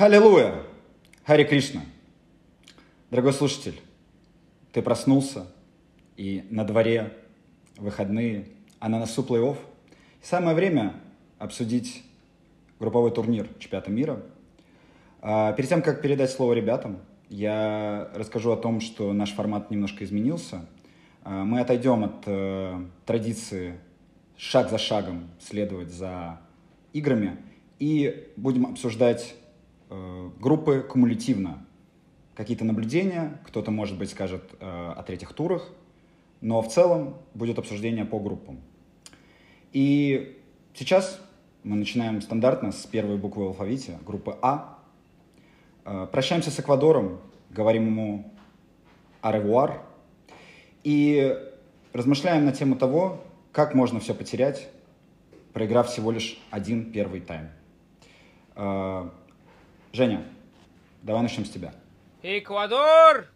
Аллилуйя! Хари Кришна! Дорогой слушатель, ты проснулся, и на дворе выходные, а на носу плей-офф. Самое время обсудить групповой турнир чемпионата мира. А, Перед тем, как передать слово ребятам, я расскажу о том, что наш формат немножко изменился. А, Мы отойдем от э, традиции шаг за шагом следовать за играми и будем обсуждать э, группы кумулятивно. Какие-то наблюдения, кто-то, может быть, скажет э, о третьих турах, но в целом будет обсуждение по группам. И сейчас мы начинаем стандартно с первой буквы в алфавите, группы А. Э, Прощаемся с Эквадором, говорим ему аревуар и размышляем на тему того, как можно все потерять, проиграв всего лишь один первый тайм. Э, Женя, давай начнем с тебя. Эквадор!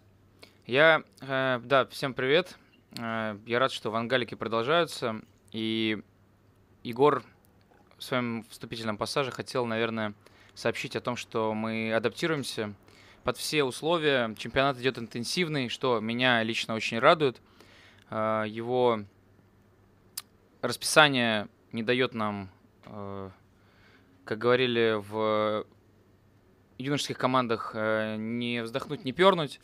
Я, э, да, всем привет. Э, я рад, что вангалики продолжаются. И Егор в своем вступительном пассаже хотел, наверное, сообщить о том, что мы адаптируемся под все условия. Чемпионат идет интенсивный, что меня лично очень радует. Э, Его расписание не дает нам, э, как говорили в юношеских командах, э, не вздохнуть, не пернуть.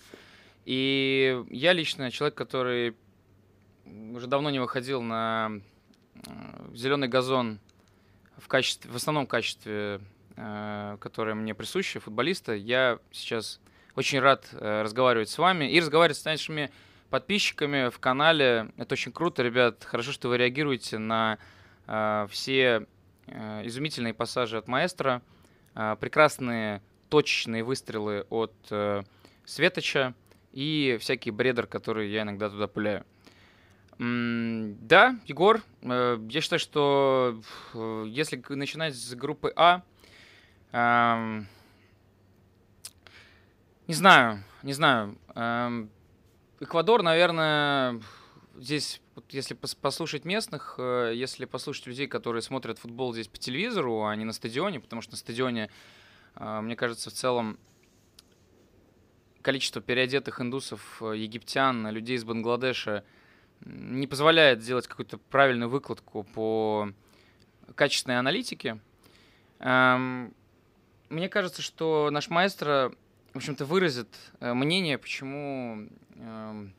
И я лично человек, который уже давно не выходил на зеленый газон в качестве, в основном качестве, э, которое мне присуще, футболиста. Я сейчас очень рад э, разговаривать с вами и разговаривать с нашими подписчиками в канале. Это очень круто, ребят. Хорошо, что вы реагируете на э, все изумительные пассажи от маэстро, прекрасные точечные выстрелы от Светоча и всякий бредер, который я иногда туда пуляю. Да, Егор, я считаю, что если начинать с группы А, не знаю, не знаю. Эквадор, наверное, здесь, если пос- послушать местных, э, если послушать людей, которые смотрят футбол здесь по телевизору, а не на стадионе, потому что на стадионе, э, мне кажется, в целом количество переодетых индусов, э, египтян, людей из Бангладеша не позволяет сделать какую-то правильную выкладку по качественной аналитике. Мне кажется, что наш маэстро, в общем-то, выразит э, мнение, почему эм,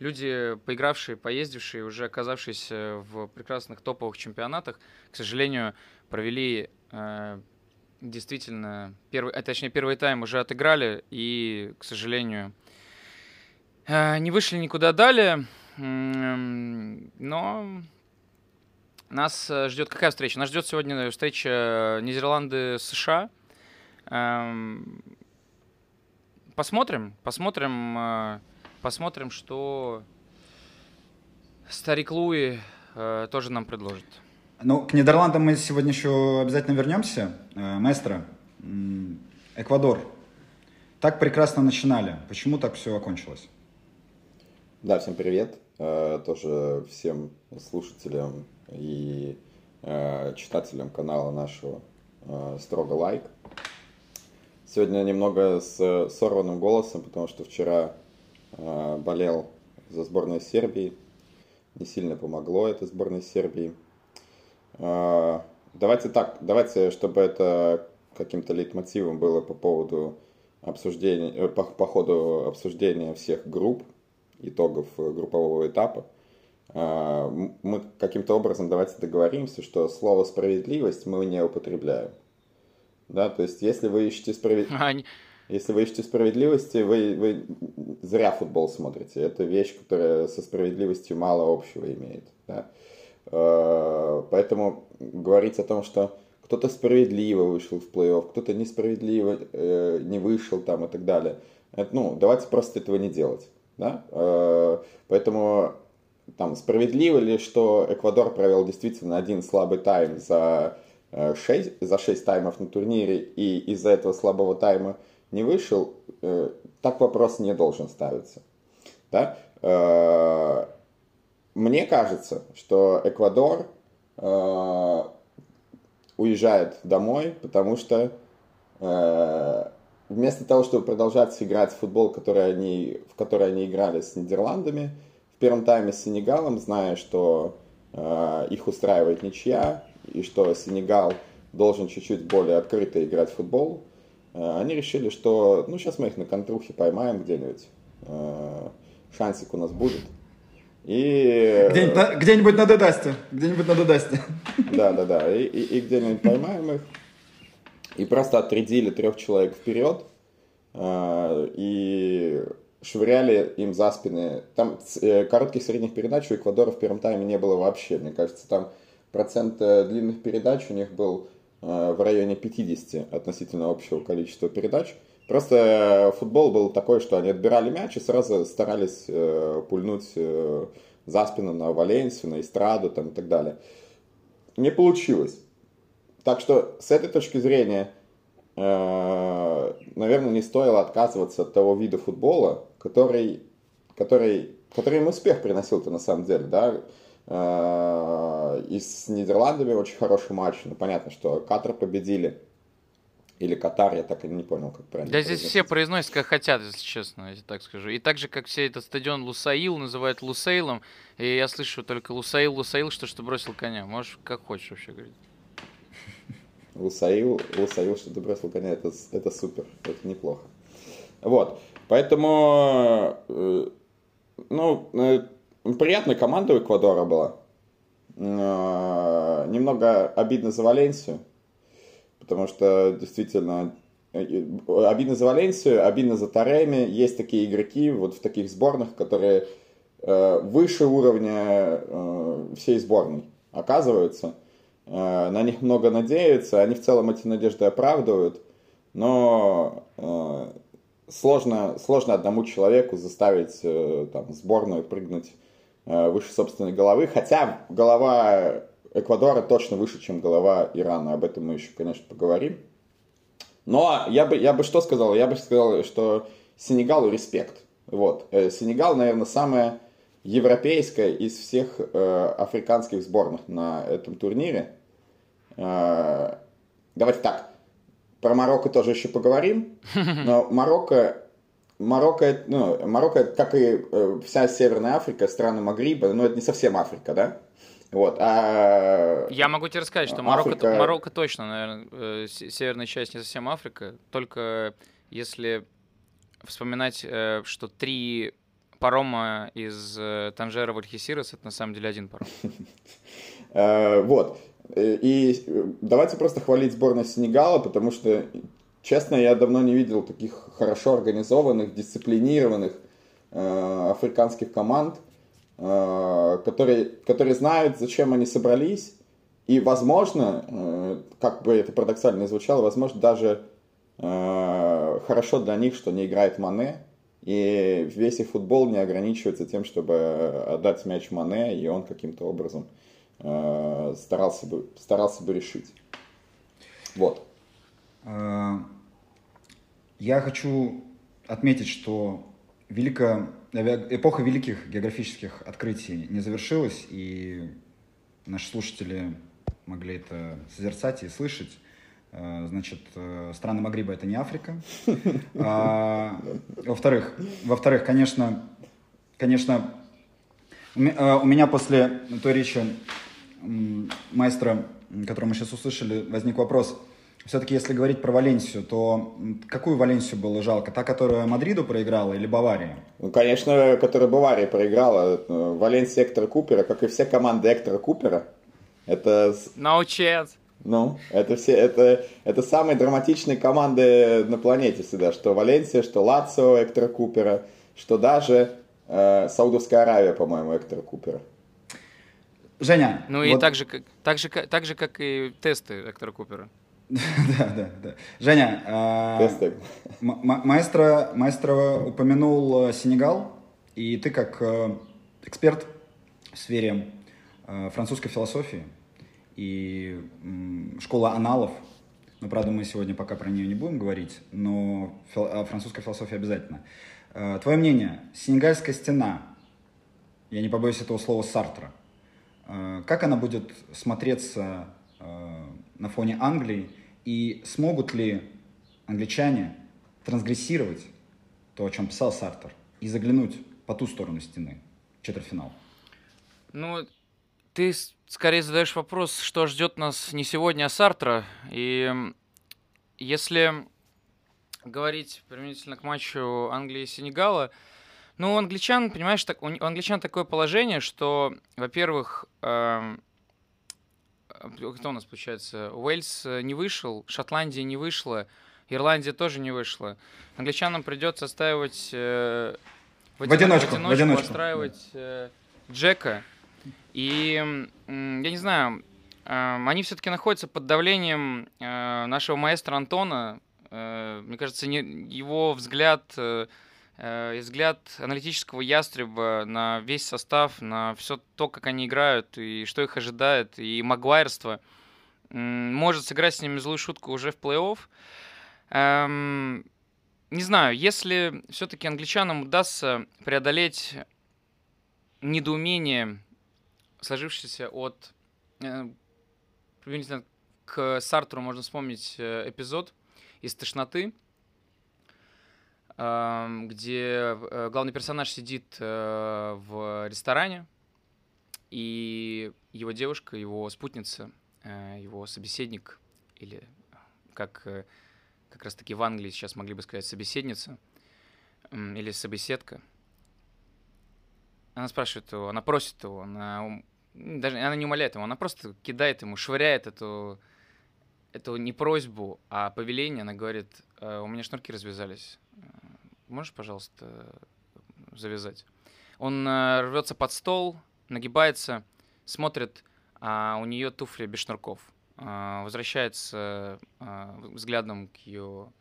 люди, поигравшие, поездившие, уже оказавшиеся в прекрасных топовых чемпионатах, к сожалению, провели э, действительно первый, а точнее первый тайм уже отыграли и, к сожалению, э, не вышли никуда далее. Но нас э, ждет какая встреча? Нас ждет сегодня встреча Нидерланды-США. Эм, Посмотрим, посмотрим, э, посмотрим, что старик Луи э, тоже нам предложит. Ну, к Нидерландам мы сегодня еще обязательно вернемся. Э, Маэстро, Эквадор. Так прекрасно начинали. Почему так все окончилось? Да, всем привет. Тоже всем слушателям и э, читателям канала нашего э, строго лайк. Сегодня немного с сорванным голосом, потому что вчера э, болел за сборную Сербии. Не сильно помогло это сборной Сербии. Э, Давайте так, давайте, чтобы это каким-то лейтмотивом было по поводу обсуждения, э, по, по ходу обсуждения всех групп, итогов э, группового этапа, э, мы каким-то образом давайте договоримся, что слово справедливость мы не употребляем. Да, то есть если вы ищете справедливость, если вы ищете справедливости, вы, вы зря футбол смотрите. Это вещь, которая со справедливостью мало общего имеет. да. Э, Поэтому говорить о том, что кто-то справедливо вышел в плей-офф, кто-то несправедливо э, не вышел там и так далее. Это, ну, давайте просто этого не делать. Да? Э, Поэтому там справедливо ли, что Эквадор провел действительно один слабый тайм за 6, за 6 таймов на турнире и из-за этого слабого тайма не вышел, э, так вопрос не должен ставиться. Да? э, мне кажется, что Эквадор э, уезжает домой, потому что э, вместо того, чтобы продолжать играть в футбол, который они, в который они играли с Нидерландами, в первом тайме с Сенегалом, зная, что э, их устраивает ничья, и что Сенегал должен чуть-чуть более открыто играть в футбол, э, они решили, что ну сейчас мы их на контрухе поймаем где-нибудь, э, шансик у нас будет. И... Где-нибудь на, где-нибудь на Дедасте. Где-нибудь на Дедасте. Да, да, да. И, и, и где-нибудь поймаем их. И просто отрядили трех человек вперед. Э, и швыряли им за спины. Там э, коротких средних передач у Эквадора в первом тайме не было вообще. Мне кажется, там процент э, длинных передач у них был э, в районе 50 относительно общего количества передач. Просто футбол был такой, что они отбирали мяч и сразу старались э, пульнуть э, за спину на Валенсию, на Эстраду там, и так далее. Не получилось. Так что с этой точки зрения, э, наверное, не стоило отказываться от того вида футбола, который, который, который им успех приносил-то на самом деле, да. Э, и с Нидерландами очень хороший матч. Ну, понятно, что Катар победили или Катар, я так и не понял, как правильно. Да здесь все произносят, как хотят, если честно, если так скажу. И так же, как все этот стадион Лусаил называют Лусейлом, и я слышу только Лусаил, Лусаил, что что бросил коня. Можешь как хочешь вообще говорить. Лусаил, Лусаил, что ты бросил коня, это, это супер, это неплохо. Вот, поэтому, э, ну, э, приятная команда у Эквадора была. Э, немного обидно за Валенсию, потому что действительно э, обидно за Валенсию, обидно за Тареми. Есть такие игроки вот в таких сборных, которые э, выше уровня э, всей сборной оказываются. Э, на них много надеются, они в целом эти надежды оправдывают, но э, сложно, сложно одному человеку заставить э, там, сборную прыгнуть э, выше собственной головы, хотя голова Эквадора точно выше, чем голова Ирана. Об этом мы еще, конечно, поговорим. Но я бы, я бы что сказал? Я бы сказал, что Сенегалу респект. Вот. Э, Сенегал, наверное, самая европейская из всех э, африканских сборных на этом турнире. Э, давайте так. Про Марокко тоже еще поговорим. Но Марокко, Марокко, ну, Марокко, как и э, вся Северная Африка, страны Магриба, но это не совсем Африка, да? Вот, а... Я могу тебе рассказать, что Марокко, Африка... Марокко точно, наверное, э, северная часть не совсем Африка, только если вспоминать, э, что три парома из Танжера в Альхисирос, это на самом деле один паром. Вот. И давайте просто хвалить сборную Сенегала, потому что, честно, я давно не видел таких хорошо организованных, дисциплинированных африканских команд – Э, которые, которые знают, зачем они собрались, и, возможно, э, как бы это парадоксально звучало, возможно, даже э, хорошо для них, что не играет Мане, и весь их футбол не ограничивается тем, чтобы отдать мяч Мане, и он каким-то образом старался бы, старался бы решить. Вот. Я хочу отметить, что великая эпоха великих географических открытий не завершилась, и наши слушатели могли это созерцать и слышать. Э, значит, э, страны Магриба это не Африка. А, во-вторых, во-вторых, конечно, конечно, у э, меня после той речи маэстро, которую мы сейчас услышали, возник вопрос – все-таки, если говорить про Валенсию, то какую Валенсию было жалко? Та, которая Мадриду проиграла или Бавария? Ну, конечно, которая Бавария проиграла. Валенсия Эктора Купера, как и все команды Эктора Купера. Это... No chance. Ну, это все, это, это самые драматичные команды на планете всегда, что Валенсия, что Лацио Эктора Купера, что даже э, Саудовская Аравия, по-моему, Эктора Купера. Женя. Ну вот... и так же, как, так, же, так же, как и тесты Эктора Купера. Да, да, да. Женя, а, маэстро, маэстро упомянул э, Сенегал, и ты как э, эксперт в сфере э, французской философии и школа аналов, но, правда, мы сегодня пока про нее не будем говорить, но французская философия обязательно. Твое мнение, Сенегальская стена я не побоюсь этого слова, Сартра. Э, как она будет смотреться э, на фоне Англии и смогут ли англичане трансгрессировать то, о чем писал Сартер, и заглянуть по ту сторону стены, четвертьфинал? Ну, ты скорее задаешь вопрос, что ждет нас не сегодня, а Сартра. И если говорить применительно к матчу Англии и Сенегала, ну, у англичан, понимаешь, так, у англичан такое положение, что, во-первых, э, кто у нас получается? Уэльс э, не вышел, Шотландия не вышла, Ирландия тоже не вышла. Англичанам придется отстаивать э, в, в одиночку, в одиночку, отстраивать э, Джека. И я не знаю, э, они все-таки находятся под давлением э, нашего маэстро Антона. Э, мне кажется, не, его взгляд э, э, взгляд аналитического ястреба на весь состав, на все то, как они играют и что их ожидает, и магуайрство, может сыграть с ними злую шутку уже в плей-офф. Эм, не знаю, если все-таки англичанам удастся преодолеть недоумение, сложившееся от... Э, к Сартру можно вспомнить э, эпизод из «Тошноты», где э, главный персонаж сидит э, в ресторане, и его девушка, его спутница, э, его собеседник, или как как раз-таки в Англии сейчас могли бы сказать собеседница, или собеседка, она спрашивает его, она просит его, она даже она не умоляет его, она просто кидает ему, швыряет эту эту не просьбу, а повеление. Она говорит, у меня шнурки развязались, можешь, пожалуйста, завязать? Он э, рвется под стол, нагибается, смотрит, а у нее туфли без шнурков. Э, возвращается э, взглядом к ее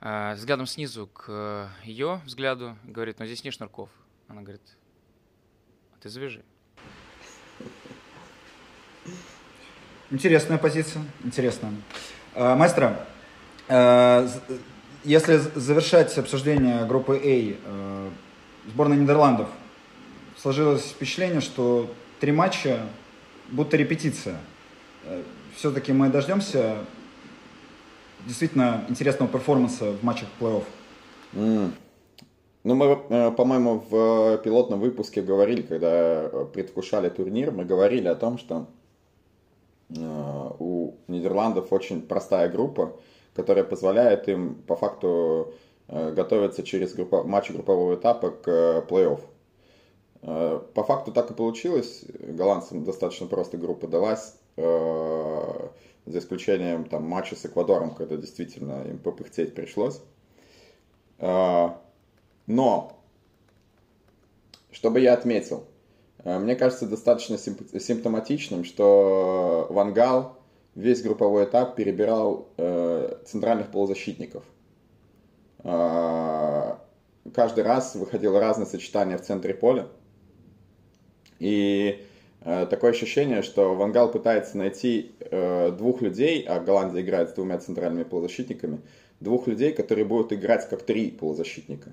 э, взглядом снизу к ее взгляду, говорит, но здесь нет шнурков. Она говорит, а ты завяжи. Интересная позиция, интересная. Мастер, если завершать обсуждение группы А, э, сборная Нидерландов, сложилось впечатление, что три матча будто репетиция. Э, Все-таки мы дождемся действительно интересного перформанса в матчах плей-офф. Mm. Ну, мы, э, по-моему, в пилотном выпуске говорили, когда предвкушали турнир, мы говорили о том, что у Нидерландов очень простая группа, которая позволяет им по факту э, готовиться через группа, матчи группового этапа к э, плей-офф. Э, по факту так и получилось. Голландцам достаточно просто группа далась, за исключением там, матча с Эквадором, когда действительно им попыхтеть пришлось. Но, чтобы я отметил, мне кажется достаточно симптоматичным, что Вангал весь групповой этап перебирал э, центральных полузащитников. Э, каждый раз выходило разное сочетание в центре поля. И э, такое ощущение, что Вангал пытается найти э, двух людей, а Голландия играет с двумя центральными полузащитниками, двух людей, которые будут играть как три полузащитника.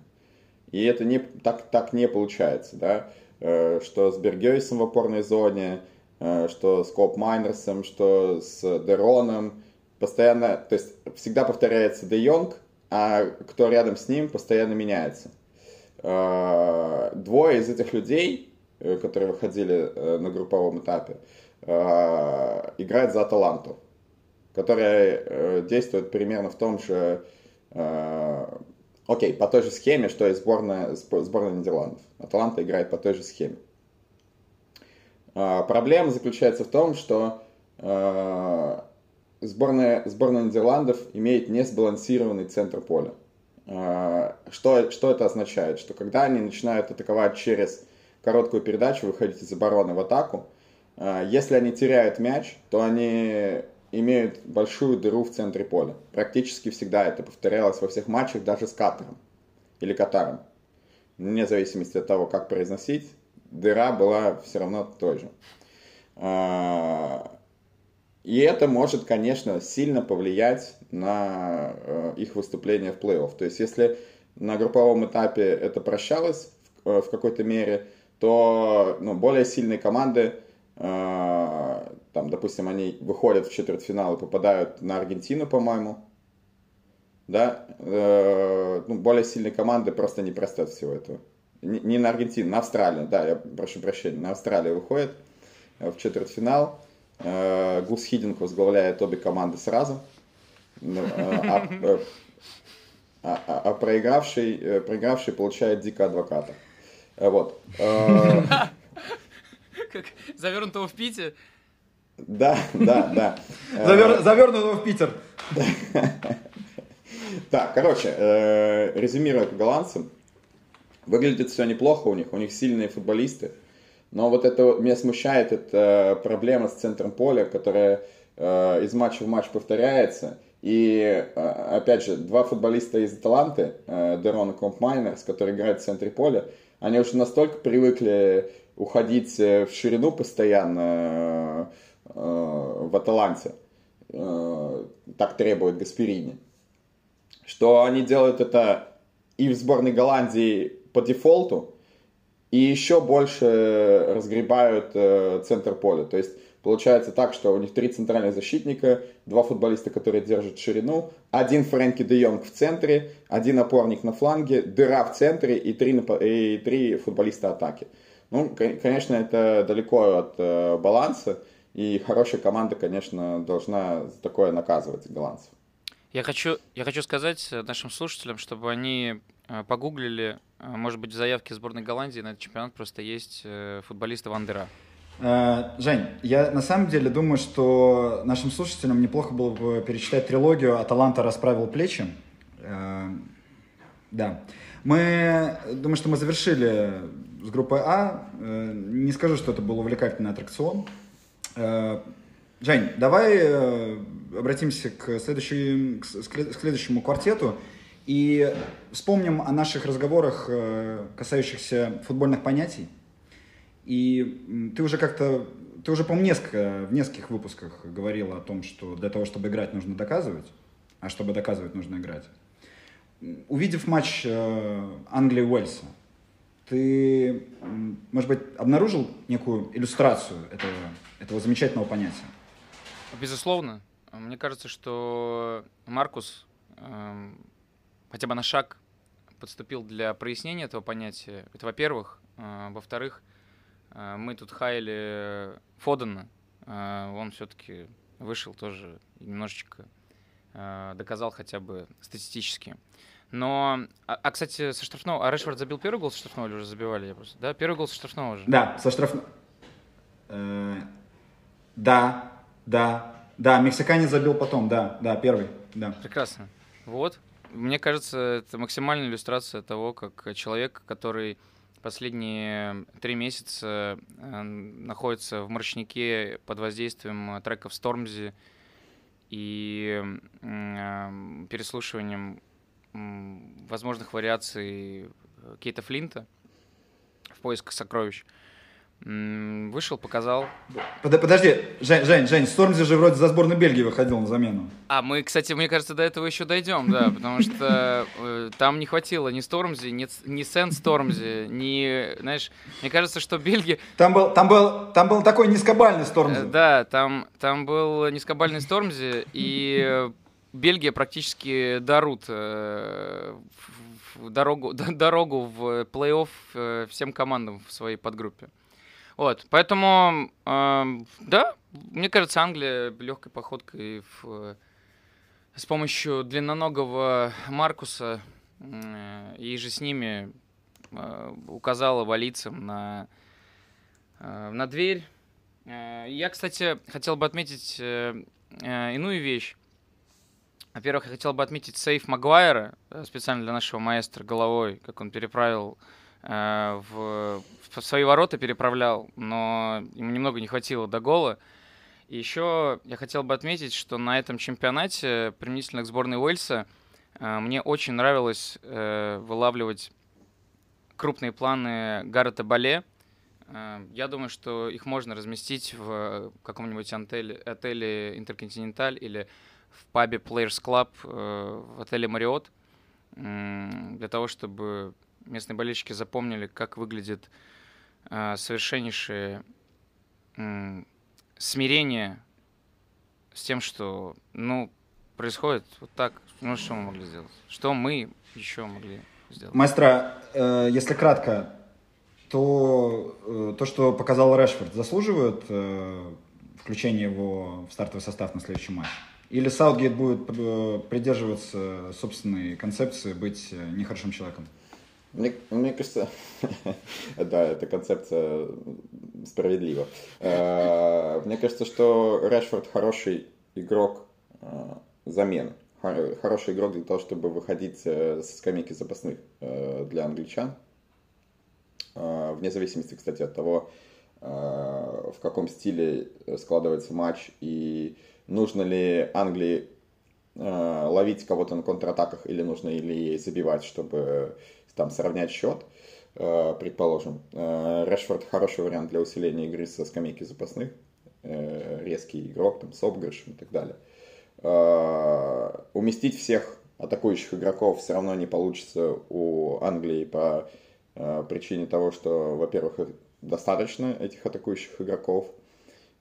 И это не, так, так не получается, да? Э, что с Бергейсом в опорной зоне, что с Коп Майнерсом, что с Дероном. Постоянно, то есть всегда повторяется Де Йонг, а кто рядом с ним, постоянно меняется. Э, двое из этих людей, э, которые выходили на групповом этапе, играют за Аталанту, которая действует примерно в том же, окей, по той же схеме, что и сборная, сборная Нидерландов. Аталанта играет по той же схеме. А, проблема заключается в том, что а, сборная, сборная Нидерландов имеет несбалансированный центр поля. А, что, что это означает? Что когда они начинают атаковать через короткую передачу, выходить из обороны в атаку, если они теряют мяч, то они имеют большую дыру в центре поля. Практически всегда это повторялось во всех матчах, даже с Катаром или Катаром. Вне зависимости от того, как произносить, дыра была все равно той же. А, и это может, конечно, сильно повлиять на э, их выступление в плей-офф. То есть, если на групповом этапе это прощалось в э, какой-то мере, то ну, более сильные команды, э, там, допустим, они выходят в четвертьфинал и попадают на Аргентину, по-моему, да, ну, более сильные команды просто не простят всего этого. Не, на Аргентину, на Австралию, да, я прошу прощения, на Австралию выходит э, в четвертьфинал. Э, Гус Хидинг возглавляет обе команды сразу. Ну, э, а, а, а, а проигравший, проигравший получает дико адвоката. Вот. Как завернутого в Пите. Да, да, да. Завер- Завернутого в Питер. Так, короче, резюмируя по голландцам, выглядит все неплохо у них, у них сильные футболисты, но вот это меня смущает, это проблема с центром поля, которая э, из матча в матч повторяется, и, э, опять же, два футболиста из Аталанты, э, Дерон и Комп Майнерс, которые играют в центре поля, они уже настолько привыкли уходить э, в ширину постоянно э, э, в Аталанте, э, так требует Гасперини, что они делают это и в сборной Голландии по дефолту, и еще больше разгребают э, центр поля. То есть получается так, что у них три центральных защитника, два футболиста, которые держат ширину, один Фрэнки де Йонг в центре, один опорник на фланге, дыра в центре и три, и три футболиста атаки. Ну, кон- конечно, это далеко от э, баланса, и хорошая команда, конечно, должна за такое наказывать голландцев. Я хочу, я хочу сказать э, нашим слушателям, чтобы они э, погуглили, э, может быть, в заявке сборной Голландии на этот чемпионат просто есть э, футболисты Вандера. Э, Жень, я на самом деле думаю, что нашим слушателям неплохо было бы перечитать трилогию «Аталанта расправил плечи». Э, Да. Мы, думаю, что мы завершили с группой А. Не скажу, что это был увлекательный аттракцион. Жень, давай обратимся к, следующей, к с- к следующему квартету и вспомним о наших разговорах, э, касающихся футбольных понятий. И ты уже как-то, ты уже, по-моему, несколько, в нескольких выпусках говорила о том, что для того, чтобы играть, нужно доказывать, а чтобы доказывать, нужно играть. Увидев матч э, Англии-Уэльса, ты, может быть, обнаружил некую иллюстрацию этого, этого замечательного понятия? Безусловно. Мне кажется, что Маркус эм, хотя бы на шаг подступил для прояснения этого понятия. Это во-первых. Э, во-вторых, э, мы тут хаяли Фодена. Э, он все-таки вышел тоже немножечко доказал хотя бы статистически. Но, а, а, кстати, со штрафного, а Решфорд забил первый гол со штрафного или уже забивали? Я просто, да, первый гол со штрафного уже. Да, со штрафно... Э, да, да, да, мексиканец забил потом, да, да, первый, да. Прекрасно. Вот. Мне кажется, это максимальная иллюстрация того, как человек, который последние три месяца э, находится в морщнике под воздействием треков Стормзи и э, переслушиванием возможных вариаций э, Кейта Флинта в поисках сокровищ, вышел, показал. Под- Подожди, Жень, Жень, Жень, Стормзи же вроде за сборную Бельгии выходил на замену. А, мы, кстати, мне кажется, до этого еще дойдем, да, потому что э, там не хватило ни Стормзи, ни, ни Сен Стормзи, ни, знаешь, мне кажется, что Бельгия, Там был, там был, там был такой низкобальный Стормзи. э, да, там, там был низкобальный Стормзи, и Бельгия практически дарут э, дорогу, дорогу в плей-офф э, всем командам в своей подгруппе. Вот, поэтому, эм, да, мне кажется, Англия легкой походкой в, с помощью длинноногого Маркуса э, и же с ними э, указала валицам на, э, на дверь. Э, Я, кстати, хотел бы отметить э, э, иную вещь. Во-первых, я хотел бы отметить сейф Магуайра, э, специально для нашего маэстро головой, как он переправил э, в, в свои ворота переправлял, но ему немного не хватило до гола. И еще я хотел бы отметить, что на этом чемпионате, применительно к сборной Уэльса, э, мне очень нравилось э, вылавливать крупные планы Гаррета Бале. Э, Я думаю, что их можно разместить в каком-нибудь отеле, отеле Интерконтиненталь или в пабе Players Club э, в отеле Мариот для того, чтобы местные болельщики запомнили, как выглядит э, совершеннейшее смирение с тем, что, ну, происходит вот так. Ну, что мы могли сделать? Что мы еще могли сделать? Маэстро, э, если кратко, то э, то, что показал Решфорд, заслуживает э, включения его в стартовый состав на следующий матч? Или Саутгейт будет придерживаться собственной концепции быть нехорошим человеком? Мне, мне кажется, да, эта концепция справедлива. Э, Мне кажется, что Решфорд хороший игрок э, замены. Хор- Хороший игрок для того, чтобы выходить э, со скамейки запасных для англичан. Вне зависимости, кстати, от того, в каком стиле складывается матч и нужно ли Англии ловить кого-то на контратаках или нужно ли забивать, чтобы там сравнять счет, э, предположим. Э, Решфорд хороший вариант для усиления игры со скамейки запасных. Э, Резкий игрок, там, с обыгрышем и так далее. Э, Уместить всех атакующих игроков все равно не получится у Англии по э, причине того, что, во-первых, достаточно этих атакующих игроков.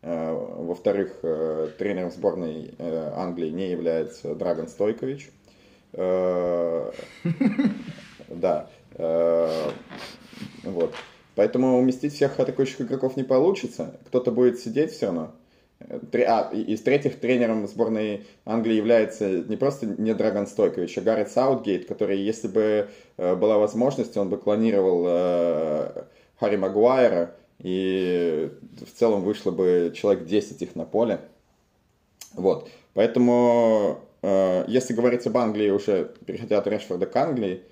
Э, Во-вторых, э, тренером сборной э, Англии не является Драгон Стойкович. Да. Э, Вот. Поэтому уместить всех атакующих игроков не получится. Кто-то будет сидеть все равно. Э, А, и и с-третьих, тренером сборной Англии является не просто не Драгон Стойкович, а Гаррет Саутгейт, который, если бы э, была возможность, он бы клонировал Харри Магуайра, и в целом вышло бы человек 10 их на поле. Вот. Поэтому, если говорить об Англии, уже переходя от Решфорда к Англии,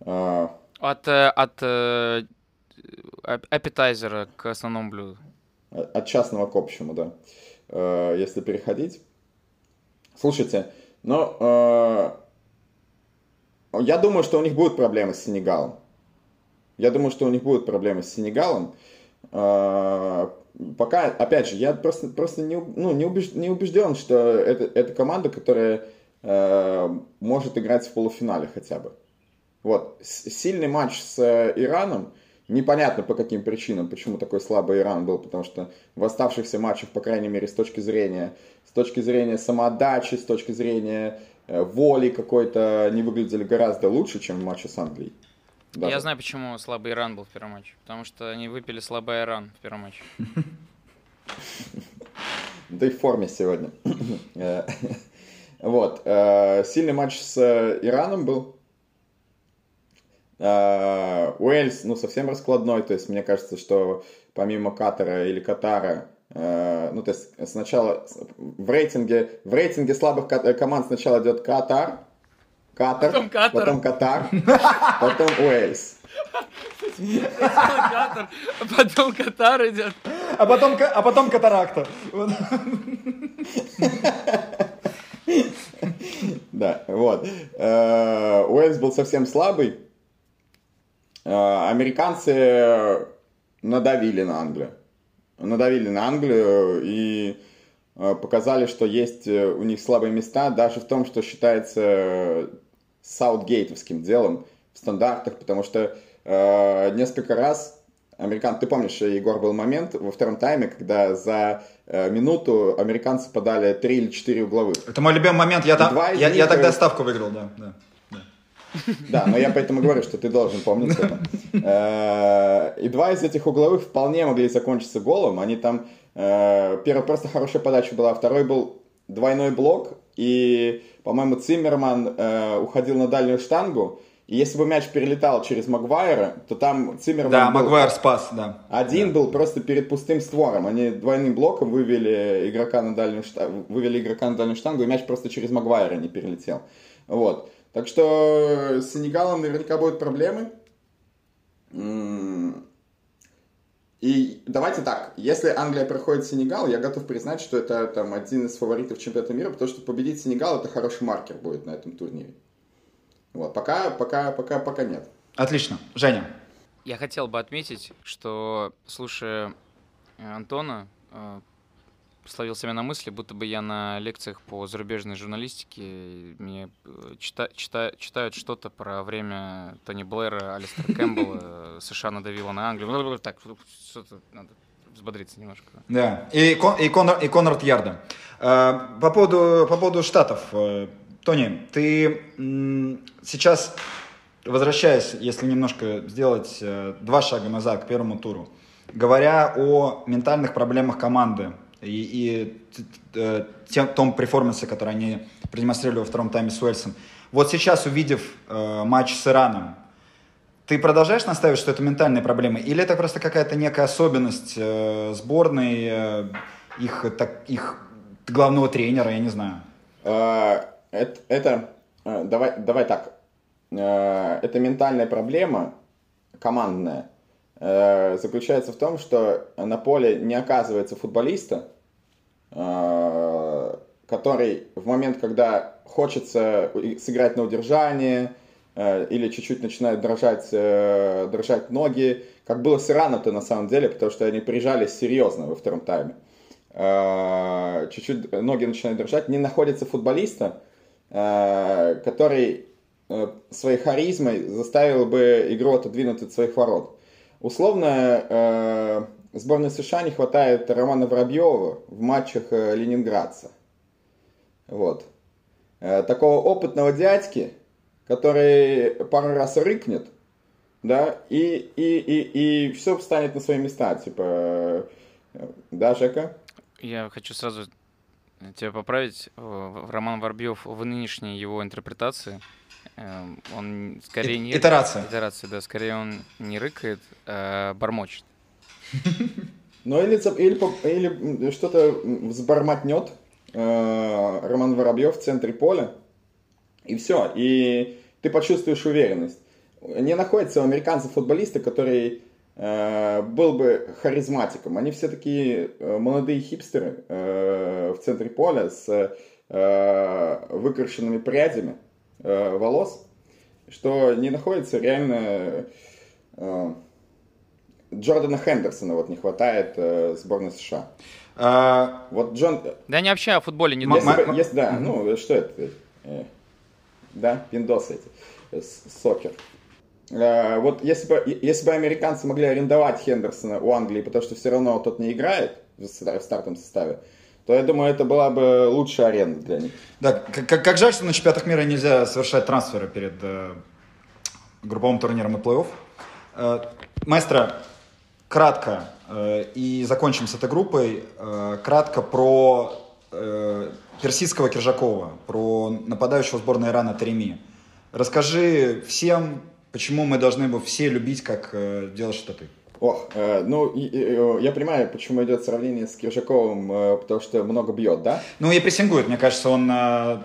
э, От, э, от э, ап- аппетайзера к основному блюду. от частного к общему, да. Э, Если переходить. Слушайте, э, я думаю, что у них будут проблемы с Сенегалом. Я думаю, что у них будут проблемы с Сенегалом. Пока, опять же, я просто, просто не, ну, не, убеж- не убежден, что это, это команда, которая может играть в полуфинале хотя бы. Вот, сильный матч с э, Ираном, непонятно по каким причинам, почему такой слабый Иран был, потому что в оставшихся матчах, по крайней мере, с точки зрения, с точки зрения самоотдачи, с точки зрения э, воли какой-то, они выглядели гораздо лучше, чем в матче с Англией. Даже. Я знаю, почему слабый Иран был в первом матче. Потому что они выпили слабый Иран в первом матче. Да и в форме сегодня. Э, Вот. Сильный матч с Ираном был. Э, Уэльс, ну, совсем раскладной. То есть, мне кажется, что помимо Катара или Катара, э, ну, то есть, сначала в рейтинге, в рейтинге слабых команд сначала идет Катар, Катар, Потом Катар. потом Катар, потом Уэльс. Катар, потом Катар идет. А потом, а потом катаракта. Да, вот. Э, Уэльс был совсем слабый. Э, Американцы надавили на Англию. Надавили на Англию и э, показали, что есть э, у них слабые места, даже в том, что считается саутгейтовским делом в стандартах, потому что э, несколько раз американ... Ты помнишь, Егор, был момент во втором тайме, когда за э, минуту американцы подали 3 или 4 угловых. Это мой любимый момент. Я, там, я, них, я тогда ставку выиграл, да. да, да. Да, но я поэтому говорю, что ты должен помнить это. Э, И два из этих угловых вполне могли закончиться голом. Они там... э, Первый просто хорошая подача была, второй был двойной блок, и, по-моему, Циммерман э, уходил на дальнюю штангу, и если бы мяч перелетал через Магуайра, то там Циммерман Да, был- Магуайр спас, да. один был просто перед пустым створом. Они двойным блоком вывели игрока на дальнюю штангу, вывели игрока на дальнюю штангу, и мяч просто через Магуайра не перелетел. Вот. Так что с Сенегалом наверняка будут проблемы. И давайте так, если Англия проходит Сенегал, я готов признать, что это там один из фаворитов чемпионата мира, потому что победить Сенегал это хороший маркер будет на этом турнире. Вот, пока, пока, пока, пока нет. Отлично. Женя. Я хотел бы отметить, что, слушая э, Антона, э, словил себя на мысли, будто бы я на лекциях по зарубежной журналистике, мне э, чита, чита, читают что-то про время Тони Блэра, Алистера Кэмпбелла, США надавила на Англию. Так, что-то надо взбодриться немножко. Да, и, Кон, и, Конор, и Конрад Ярда. Э, По поводу, по поводу штатов. э, Тони, ты сейчас, возвращаясь, если немножко сделать два шага назад к первому туру, говоря о ментальных проблемах команды и, и э, тем, том перформансе, который они продемонстрировали во втором тайме с Уэльсом, вот сейчас, увидев э, матч с Ираном, ты продолжаешь настаивать, что это ментальные проблемы, или это просто какая-то некая особенность э, сборной, э, их, так, их главного тренера, я не знаю. Э, Это, это, давай, давай так, Э, это ментальная проблема командная, заключается в том, что на поле не оказывается футболиста, который в момент, когда хочется сыграть на удержание э, или чуть-чуть начинают дрожать, э, дрожать ноги, как было с Ираном-то на самом деле, потому что они прижались серьезно во втором тайме. Э, Чуть-чуть ноги начинают дрожать, не находится футболиста, э, который э, своей харизмой заставил бы игру отодвинуть от своих ворот. Условно, э, сборной США не хватает Романа Воробьева в матчах э, ленинградца. Вот. Э, Такого опытного дядьки, который пару раз рыкнет, да, и, и, и, и все встанет на свои места. Типа, э, да, Жека? Я хочу сразу тебя поправить. Роман Воробьев в нынешней его интерпретации эм, он скорее не... Итерация. Итерация, да. Скорее он не рыкает, а бормочет. Ну или, или, или что-то взбормотнет э, Роман Воробьев в центре поля, и все, и ты почувствуешь уверенность. Не находится у американцев футболиста, который э, был бы харизматиком. Они все такие э, молодые хипстеры э, в центре поля с э, выкрашенными прядями э, волос, что не находится реально э, Джордана Хендерсона вот не хватает э, сборной США. А, Вот Джон... Да не вообще о футболе не М- Если, если- да, ну что это? Э, да, пиндосы эти. Сокер. Э, вот если бы, если бы американцы могли арендовать Хендерсона у Англии, потому что все равно тот не играет в стартовом составе, то я думаю, это была бы лучшая аренда для них. да, как, как- как жаль, что на чемпионатах мира нельзя совершать трансферы перед э, групповым турниром и плей-офф. Э, маэстро, кратко, э, и закончим с этой группой, э, кратко про э, персидского Киржакова, про нападающего сборной Ирана Тереми. Расскажи всем, почему мы должны бы все любить, как э, делаешь это ты. Ох, э, ну, э, я понимаю, почему идет сравнение с Киржаковым, э, потому что много бьет, да? Ну и прессингует, мне кажется, он... э,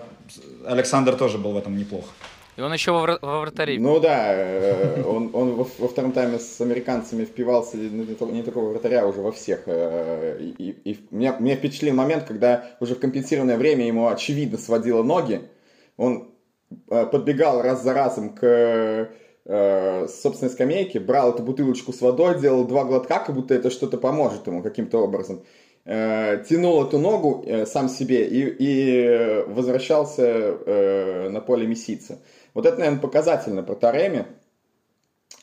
Александр тоже был в этом неплох. И он еще во, вра- во вратаре. Ну да, э, он, он во, во втором тайме с американцами впивался не, такого вратаря уже во всех. э, И, и меня, меня впечатлил момент, когда уже в компенсированное время ему очевидно сводило ноги. Он э, подбегал раз за разом к собственной скамейке, брал эту бутылочку с водой, делал два глотка, как будто это что-то поможет ему каким-то образом. Тянул эту ногу сам себе и, и возвращался на поле меситься. Вот это, наверное, показательно про Тареми.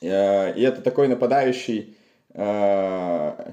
Э, И это такой нападающий э,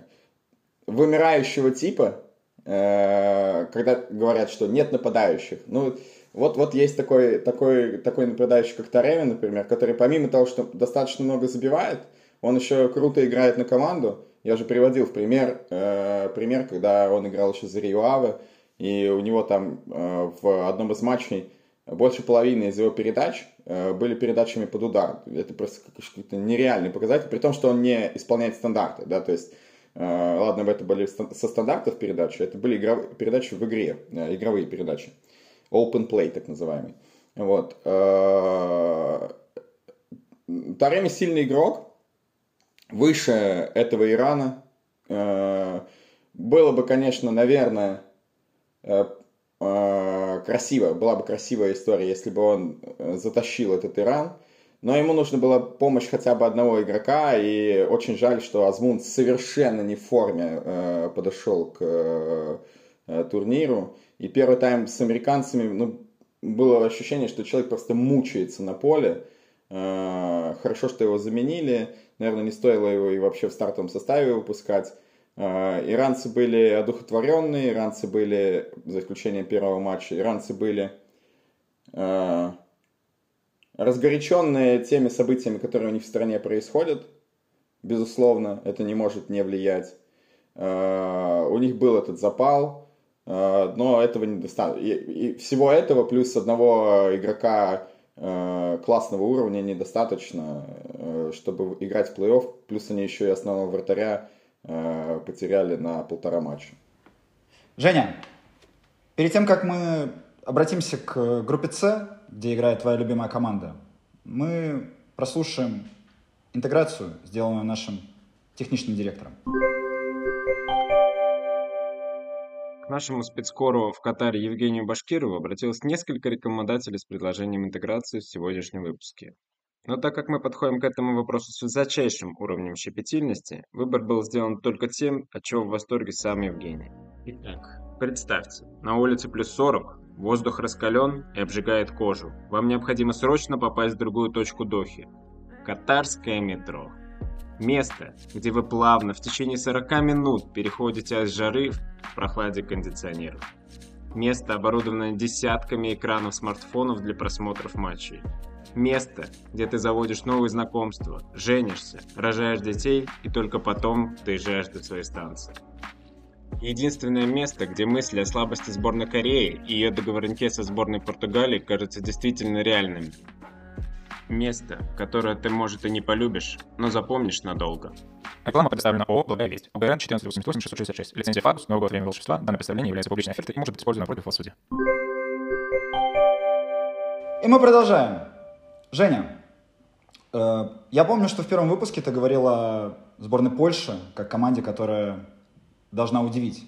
вымирающего типа, э, когда говорят, что нет нападающих. Ну, вот, вот есть такой, такой, такой нападающий, как Тареми, например, который помимо того, что достаточно много забивает, он еще круто играет на команду. Я же приводил в пример, э, пример, когда он играл еще за Риуаве, и у него там э, в одном из матчей больше половины из его передач э, были передачами под удар. Это просто какой-то нереальный показатель, при том, что он не исполняет стандарты, да, то есть, э, ладно это были со стандартов передачи, это были игров- передачи в игре, э, игровые передачи, open play так называемый. Вот. Тареми сильный игрок, выше этого Ирана. Было бы, конечно, наверное, красиво, была бы красивая история, если бы он э, затащил этот Иран. Но ему нужна была помощь хотя бы одного игрока, и очень жаль, что Азмун совершенно не в форме э, подошел к, э, э, турниру. И первый тайм с американцами, ну, было ощущение, что человек просто мучается на поле. Э, хорошо, что его заменили. Наверное, не стоило его и вообще в стартовом составе выпускать. Э, иранцы были одухотворенные, иранцы были, за исключением первого матча, иранцы были э, разгоряченные теми событиями, которые у них в стране происходят. Безусловно, это не может не влиять. У них был этот запал, но этого недостаточно. И всего этого плюс одного игрока классного уровня недостаточно, чтобы играть в плей-офф. Плюс они еще и основного вратаря Э, потеряли на полтора матча. Женя, перед тем, как мы обратимся к группе С, где играет твоя любимая команда, мы прослушаем интеграцию, сделанную нашим техническим директором. К нашему спецкору в Катаре Евгению Башкирову обратилось несколько рекомендателей с предложением интеграции в сегодняшнем выпуске. Но так как мы подходим к этому вопросу с высочайшим уровнем щепетильности, выбор был сделан только тем, от чего в восторге сам Евгений. Итак, представьте, на улице плюс 40, воздух раскален и обжигает кожу. Вам необходимо срочно попасть в другую точку Дохи. Катарское метро. Место, где вы плавно в течение 40 минут переходите от жары в прохладе кондиционеров. Место, оборудованное десятками экранов смартфонов для просмотров матчей. Место, где ты заводишь новые знакомства, женишься, рожаешь детей и только потом доезжаешь до своей станции. Единственное место, где мысли о слабости сборной Кореи и ее договорнике со сборной Португалии кажутся действительно реальными. Место, которое ты, может, и не полюбишь, но запомнишь надолго. Реклама предоставлена ООО «Благая весть». ОГРН 1488-666. Лицензия ФАГУС, новый год, время волшебства. Данное представление является публичной офертой и может быть использовано против вас в суде. И мы продолжаем. Женя, э, я помню, что в первом выпуске ты говорила о сборной Польши как команде, которая должна удивить.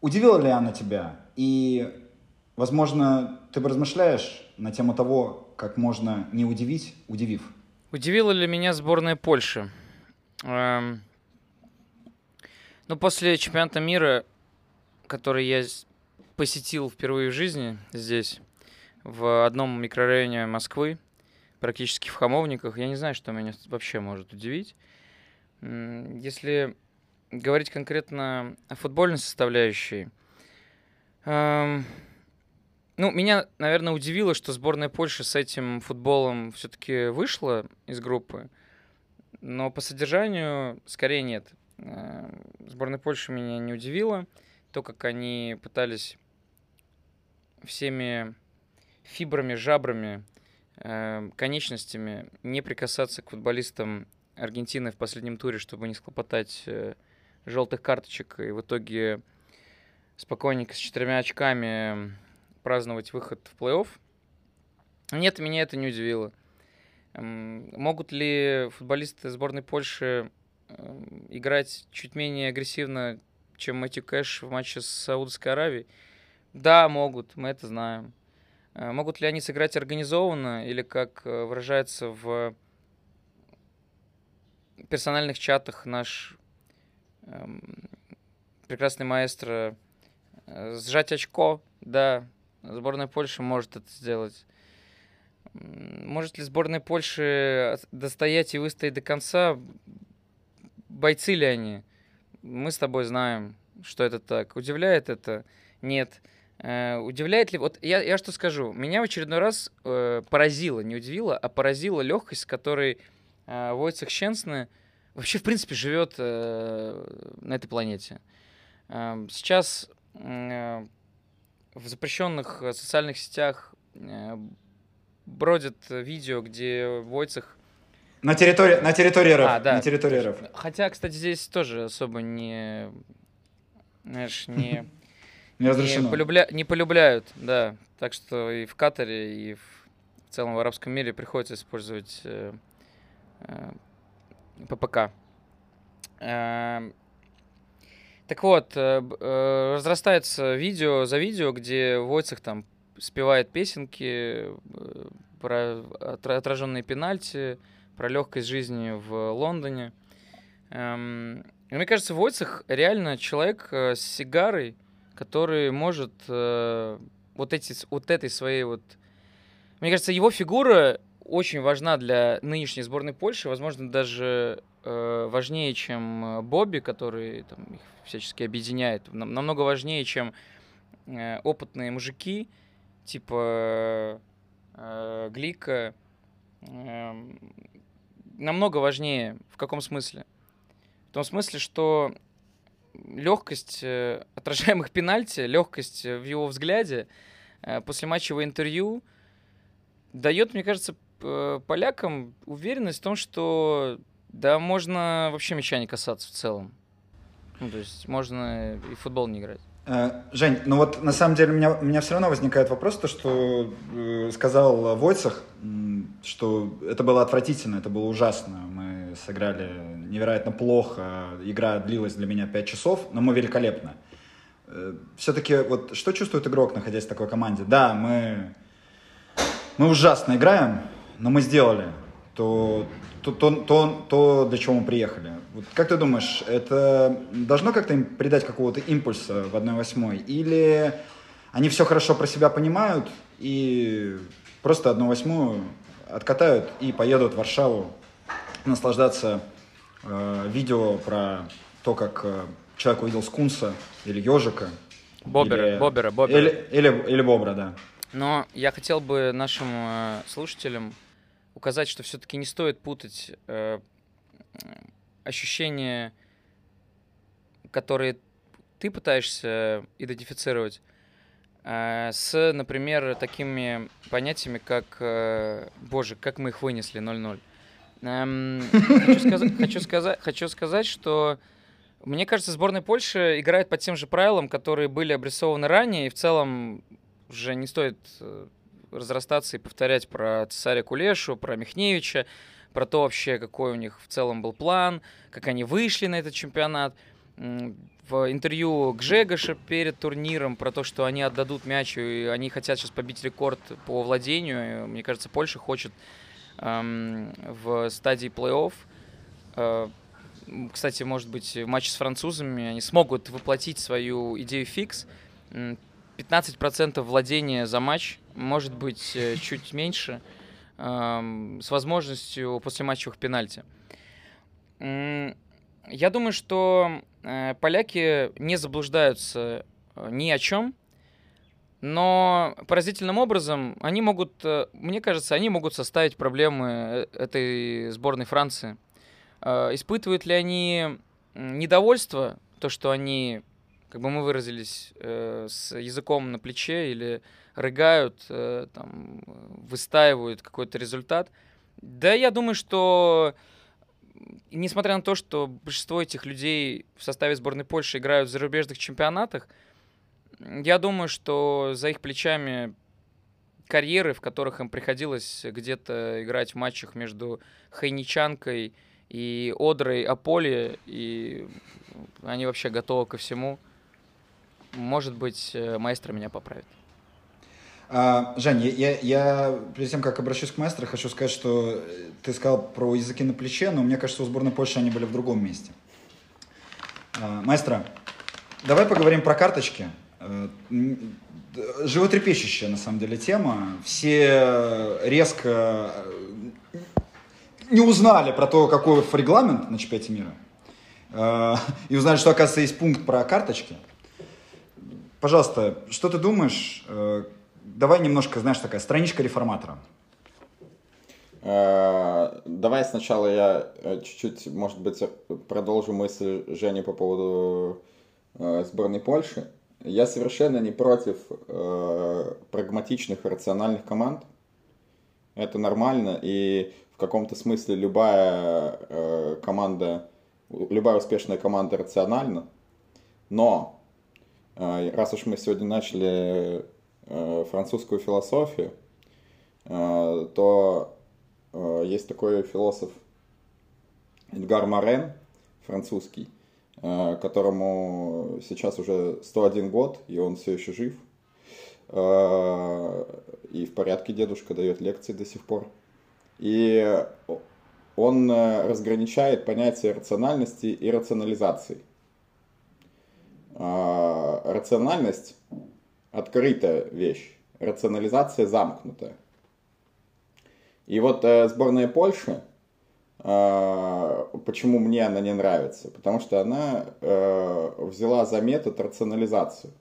Удивила ли она тебя? И, возможно, ты бы размышляешь на тему того, как можно не удивить, удивив. Удивила ли меня сборная Польши? Эм... Ну, после чемпионата мира, который я посетил впервые в жизни здесь, в одном микрорайоне Москвы, практически в Хамовниках. Я не знаю, что меня вообще может удивить. Если говорить конкретно о футбольной составляющей, эм, ну, меня, наверное, удивило, что сборная Польши с этим футболом все-таки вышла из группы, но по содержанию скорее нет. Э, сборная Польши меня не удивила. То, как они пытались всеми фибрами, жабрами, э, конечностями не прикасаться к футболистам Аргентины в последнем туре, чтобы не схлопотать э, желтых карточек и в итоге спокойненько с четырьмя очками праздновать выход в плей-офф. Нет, меня это не удивило. Эм, могут ли футболисты сборной Польши играть чуть менее агрессивно, чем Мэтью Кэш в матче с Саудовской Аравией? Да, могут, мы это знаем. Э, могут ли они сыграть организованно или, как э, выражается в персональных чатах наш эм, прекрасный маэстро, э, сжать очко? Да, сборная Польши может это сделать. Может ли сборная Польши достоять и выстоять до конца? Бойцы ли они? Мы с тобой знаем, что это так. Удивляет это? Нет. Э, удивляет ли... Вот я, я что скажу. Меня в очередной раз э, поразило, не удивило, а поразила легкость, с которой э, Войцех Щенсны вообще, в принципе, живет э, на этой планете. Э, сейчас э, в запрещенных социальных сетях э, бродят видео, где Войцех на территории, на территории РФ. А, да. На территории РФ. Хотя, кстати, здесь тоже особо не... Знаешь, не... Не разрешено. Не, полюбля... не полюбляют, да. Так что и в Катаре, и в, в целом в арабском мире приходится использовать э, э, ППК. Э, так вот, э, э, разрастается видео за видео, где Войцех там спевает песенки э, про отраженные пенальти, про легкость жизни в Лондоне. Эм, мне кажется, Войцех реально человек э, с сигарой, который может э, вот, эти, вот этой своей вот... Мне кажется, его фигура очень важна для нынешней сборной Польши, возможно, даже э, важнее, чем э, Бобби, который там, их всячески объединяет, Нам- намного важнее, чем э, опытные мужики, типа э, Глика, эм, намного важнее. В каком смысле? В том смысле, что легкость э, отражаемых пенальти, легкость в его взгляде, э, после матчевого интервью дает, мне кажется, полякам уверенность в том, что да, можно вообще мяча не касаться в целом. Ну, то есть можно и в футбол не играть. Э, Жень, ну вот на самом деле у меня, у меня все равно возникает вопрос, то, что э, сказал Войцах, что это было отвратительно, это было ужасно. Мы сыграли невероятно плохо, игра длилась для меня 5 часов, но мы великолепно. Все-таки вот что чувствует игрок, находясь в такой команде? Да, мы, мы ужасно играем, но мы сделали то, то, то, то, то, для чего мы приехали. Вот как ты думаешь, это должно как-то им придать какого-то импульса в 1-8? Или они все хорошо про себя понимают и просто 1-8 откатают и поедут в Варшаву наслаждаться э, видео про то, как э, человек увидел скунса или ежика. Бобера, или, бобера, бобера. Или, или, или бобра, да. Но я хотел бы нашим э, слушателям указать, что все-таки не стоит путать э, ощущения, которые ты пытаешься идентифицировать, э, с, например, такими понятиями, как, э, боже, как мы их вынесли 0-0. Эм, хочу, сказать, хочу, сказать, хочу сказать, что мне кажется, сборная Польши играет по тем же правилам, которые были обрисованы ранее, и в целом уже не стоит э, разрастаться и повторять про цесаря Кулешу, про Михневича, про то вообще, какой у них в целом был план, как они вышли на этот чемпионат. В интервью Гжегоша перед турниром про то, что они отдадут мяч, и они хотят сейчас побить рекорд по владению. Мне кажется, Польша хочет в стадии плей-офф э, кстати, может быть, в матче с французами они смогут воплотить свою идею фикс. М, 15% владения за матч, может быть, э, чуть меньше, с возможностью после матчевых пенальти. Я думаю, что э, поляки не заблуждаются ни о чем, но поразительным образом они могут, э, мне кажется, они могут составить проблемы э, этой сборной Франции. Э, Испытывают ли они недовольство, то, что они, как бы мы выразились, с языком на плече или рыгают, там, выстаивают какой-то результат? Да, я думаю, что несмотря на то, что большинство этих людей в составе сборной Польши играют в зарубежных чемпионатах, я думаю, что за их плечами карьеры, в которых им приходилось где-то играть в матчах между Хайничанкой и Одрой Аполи, и они вообще готовы ко всему. Может быть, э, маэстро меня поправит. А, Жень, я, я, я перед тем, как обращусь к маэстро, хочу сказать, что э, ты сказал про языки на плече, но мне кажется, у сборной Польши они были в другом месте. А, маэстро, давай поговорим про карточки. Э, Животрепещущая, на самом деле, тема. Все резко э, не узнали про то, какой регламент на чемпионате мира. Э, И узнали, что, оказывается, есть пункт про карточки. Пожалуйста, что ты думаешь? Давай немножко, знаешь, такая страничка реформатора. Давай сначала я чуть-чуть, может быть, продолжу мысль Жени по поводу сборной Польши. Я совершенно не против э, прагматичных рациональных команд. Это нормально, и в каком-то смысле любая э, команда, любая успешная команда рациональна. Но э, раз уж мы сегодня начали э, французскую философию, э, то э, есть такой философ Эдгар Морен, французский, которому сейчас уже 101 год, и он все еще жив. Э, И в порядке дедушка дает лекции до сих пор. И он э, разграничает понятие рациональности и рационализации. Рациональность открытая вещь, рационализация замкнутая. И вот э, сборная Польши, э, почему мне она не нравится? Потому что она э, взяла за метод рационализацию.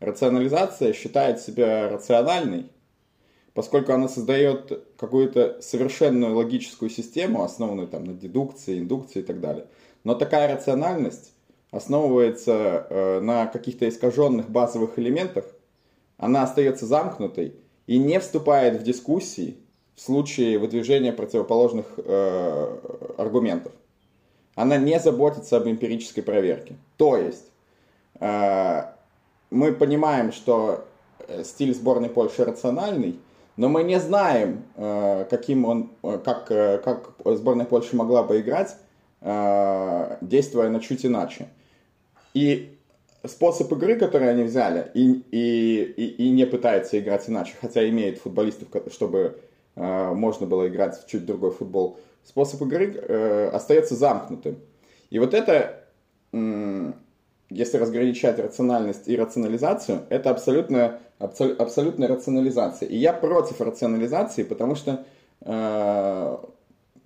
Рационализация считает себя рациональной, поскольку она создает какую-то совершенную логическую систему, основанную там, на дедукции, индукции и так далее. Но такая рациональность основывается э, на каких-то искаженных базовых элементах, она остается замкнутой и не вступает в дискуссии в случае выдвижения противоположных э, аргументов. Она не заботится об эмпирической проверке. То есть э, мы понимаем, что э, стиль сборной Польши рациональный, но мы не знаем, э, каким он, э, как, э, как сборная Польши могла бы играть, э, действуя на чуть иначе. И способ игры, который они взяли, и, и, и, и не пытается играть иначе, хотя имеет футболистов, чтобы можно было играть в чуть другой футбол, способ игры э, остается замкнутым. И вот это, если разграничать рациональность и рационализацию, это абсолютно, абсол, абсолютная рационализация. И я против рационализации, потому что э,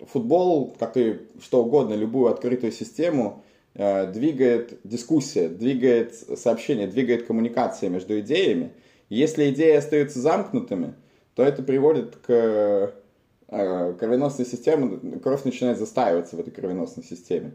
футбол, как и что угодно, любую открытую систему, Э, двигает дискуссия, двигает сообщение, двигает коммуникация между идеями. Если идеи остаются замкнутыми, то это приводит к э, кровеносной системе, кровь начинает застаиваться в этой кровеносной системе.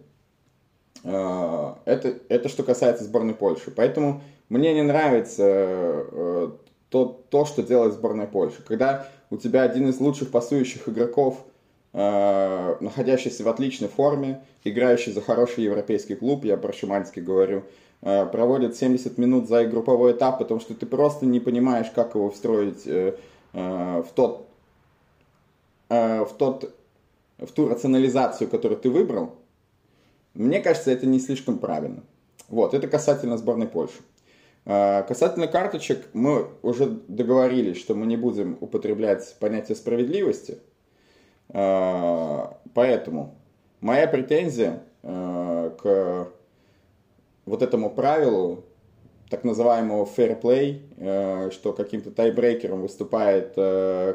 Э, это, это что касается сборной Польши. Поэтому мне не нравится то, то, что делает сборная Польши. Когда у тебя один из лучших пасующих игроков – Э, находящийся в отличной форме, играющий за хороший европейский клуб, я про Шиманский говорю, э, проводит 70 минут за групповой этап, потому что ты просто не понимаешь, как его встроить э, в тот, в тот, в ту рационализацию, которую ты выбрал, мне кажется, это не слишком правильно. Вот, это касательно сборной Польши. Касательно карточек, мы уже договорились, что мы не будем употреблять понятие справедливости – а, поэтому моя претензия а, к вот этому правилу, так называемого а, что каким-то тайбрейкером выступает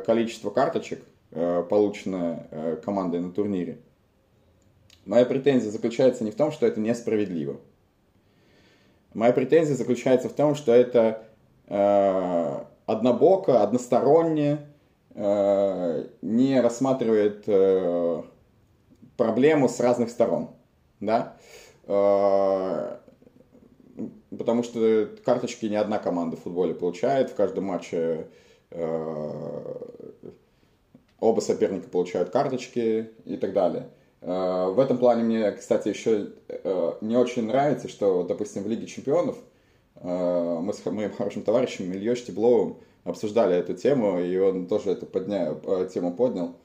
количество карточек, полученное командой на турнире. Моя претензия заключается не в том, что это несправедливо. Моя претензия заключается в том, что это однобоко, односторонне, Э, не рассматривает э, проблему с разных сторон, да, э, потому что карточки не одна команда в футболе получает, в каждом матче оба соперника получают карточки и так далее. В этом плане мне, кстати, еще не очень нравится, что, допустим, в Лиге Чемпионов мы с моим хорошим товарищем Ильей Штебловым обсуждали эту тему, и он тоже эту подня... Э, тему поднял.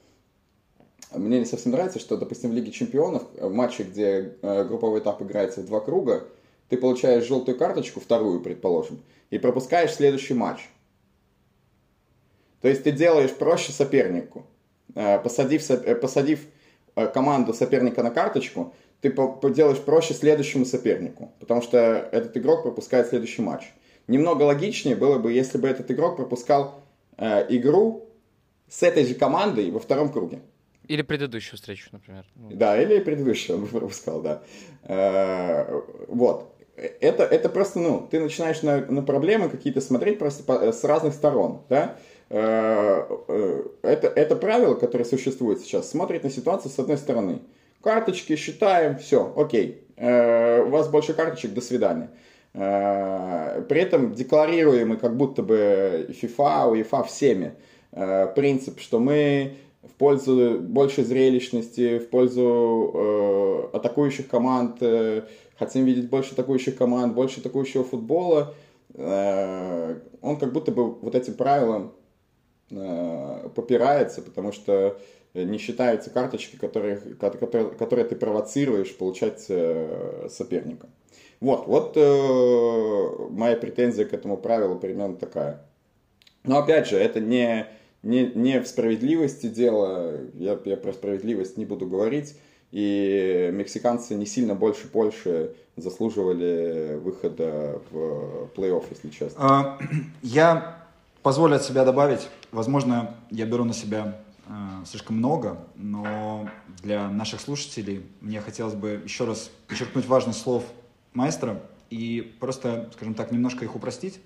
Мне не совсем нравится, что, допустим, в Лиге Чемпионов, в матче, где э, групповой этап играется в два круга, ты получаешь желтую карточку, вторую, предположим, и пропускаешь следующий матч. То есть ты делаешь проще сопернику. Э, посадив, посадив команду соперника на карточку, ты делаешь проще следующему сопернику, потому что этот игрок пропускает следующий матч. Немного логичнее было бы, если бы этот игрок пропускал э, игру с этой же командой во втором круге. Или предыдущую встречу, например. Ну. Да, или предыдущую он бы пропускал, да. Э, вот. Это, это просто, ну, ты начинаешь на, на проблемы какие-то смотреть просто по, с разных сторон, да. Э, э, это, это правило, которое существует сейчас, смотрит на ситуацию с одной стороны. Карточки считаем, все, окей. Э, у вас больше карточек, до свидания. Э, при этом декларируемый как будто бы FIFA, UEFA всеми э, принцип, что мы в пользу большей зрелищности, в пользу э, атакующих команд, хотим видеть больше атакующих команд, больше атакующего футбола, он как будто бы вот этим правилам попирается, потому что не считаются карточки, которые, которые, которые ты провоцируешь получать соперника. Вот, вот э, моя претензия к этому правилу примерно такая. Но опять же, это не, не, не в справедливости дело, я, я про справедливость не буду говорить. И мексиканцы не сильно больше Польши заслуживали выхода в плей-офф, если честно. А, Я позволю от себя добавить, возможно, я беру на себя а, слишком много, но для наших слушателей мне хотелось бы еще раз подчеркнуть важность слов маэстро и просто, скажем так, немножко их упростить.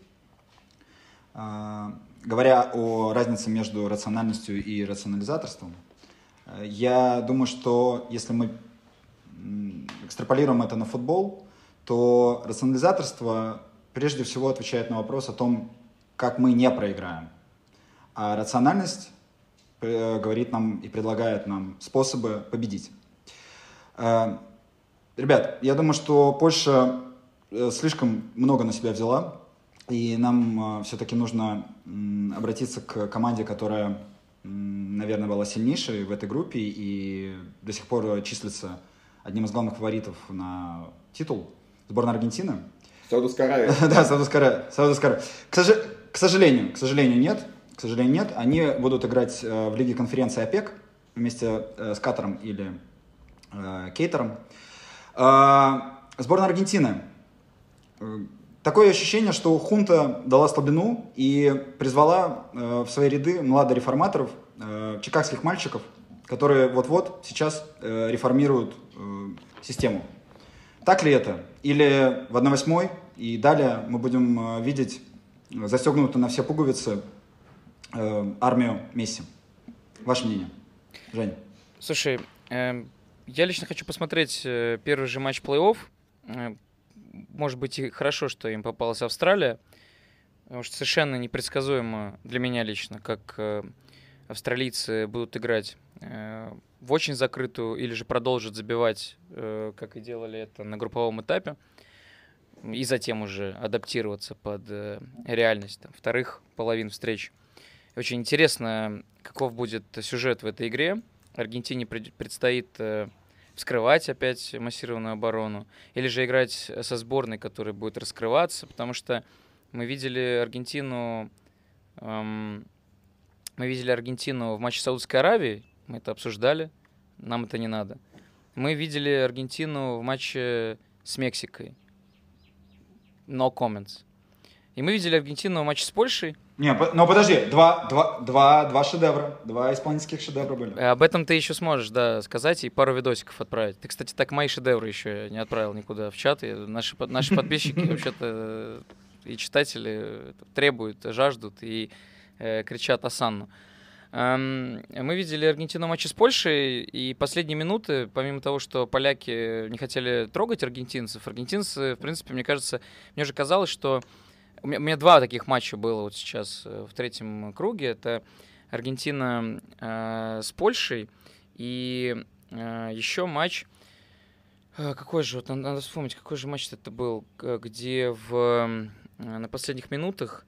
А, Говоря о разнице между рациональностью и рационализаторством, э, я думаю, что если мы экстраполируем это на футбол, то рационализаторство прежде всего отвечает на вопрос о том, как мы не проиграем. А рациональность э, говорит нам и предлагает нам способы победить. Э, Ребят, я думаю, что Польша э, слишком много на себя взяла, и нам все-таки нужно обратиться к команде, которая, наверное, была сильнейшей в этой группе и до сих пор числится одним из главных фаворитов на титул сборная Аргентины. Саудовская Аравия. Да, Саудовская Аравия. Саудовская Аравия. К, сожалению, к сожалению, нет. К сожалению, нет. Они будут играть э, в Лиге конференции ОПЕК вместе э, с Катаром или э, Кейтером. Сборная Аргентины. Э, Такое ощущение, что Хунта дала слабину и призвала э, в свои ряды младореформаторов, э, чикагских мальчиков, которые вот-вот сейчас э, реформируют э, систему. Так ли это? Или в 1-8 и далее мы будем э, видеть застегнутую на все пуговицы э, армию Месси? Ваше мнение, Жень? Слушай, эм, я лично хочу посмотреть э, первый же матч плей-офф. Может быть, и хорошо, что им попалась Австралия, потому что совершенно непредсказуемо для меня лично, как э, австралийцы будут играть э, в очень закрытую или же продолжат забивать, э, как и делали это на групповом этапе, и затем уже адаптироваться под реальность там, вторых половин встреч. Очень интересно, каков будет сюжет в этой игре. Аргентине пред- предстоит вскрывать опять массированную оборону, или же играть со сборной, которая будет раскрываться, потому что мы видели Аргентину, эм, мы видели Аргентину в матче Саудовской Аравии, мы это обсуждали, нам это не надо. Мы видели Аргентину в матче с Мексикой. No comments. И мы видели Аргентину в матче с Польшей. Не, но подожди, два, два, два, два шедевра, два исполнительских шедевра были. Э, Об этом ты еще сможешь, да, сказать и пару видосиков отправить. Ты, кстати, так мои шедевры еще не отправил никуда в чат. И наши, наши подписчики вообще-то и читатели требуют, жаждут и э, кричат Асанну. Эм, Мы видели Аргентину в матче с Польшей, и последние минуты, помимо того, что поляки не хотели трогать аргентинцев, аргентинцы, в принципе, мне кажется, мне же казалось, что у меня, у меня два таких матча было вот сейчас э, в третьем круге. Это Аргентина э, с Польшей и э, еще матч. э, какой же вот надо, вспомнить, какой же матч это был, где в э, на последних минутах.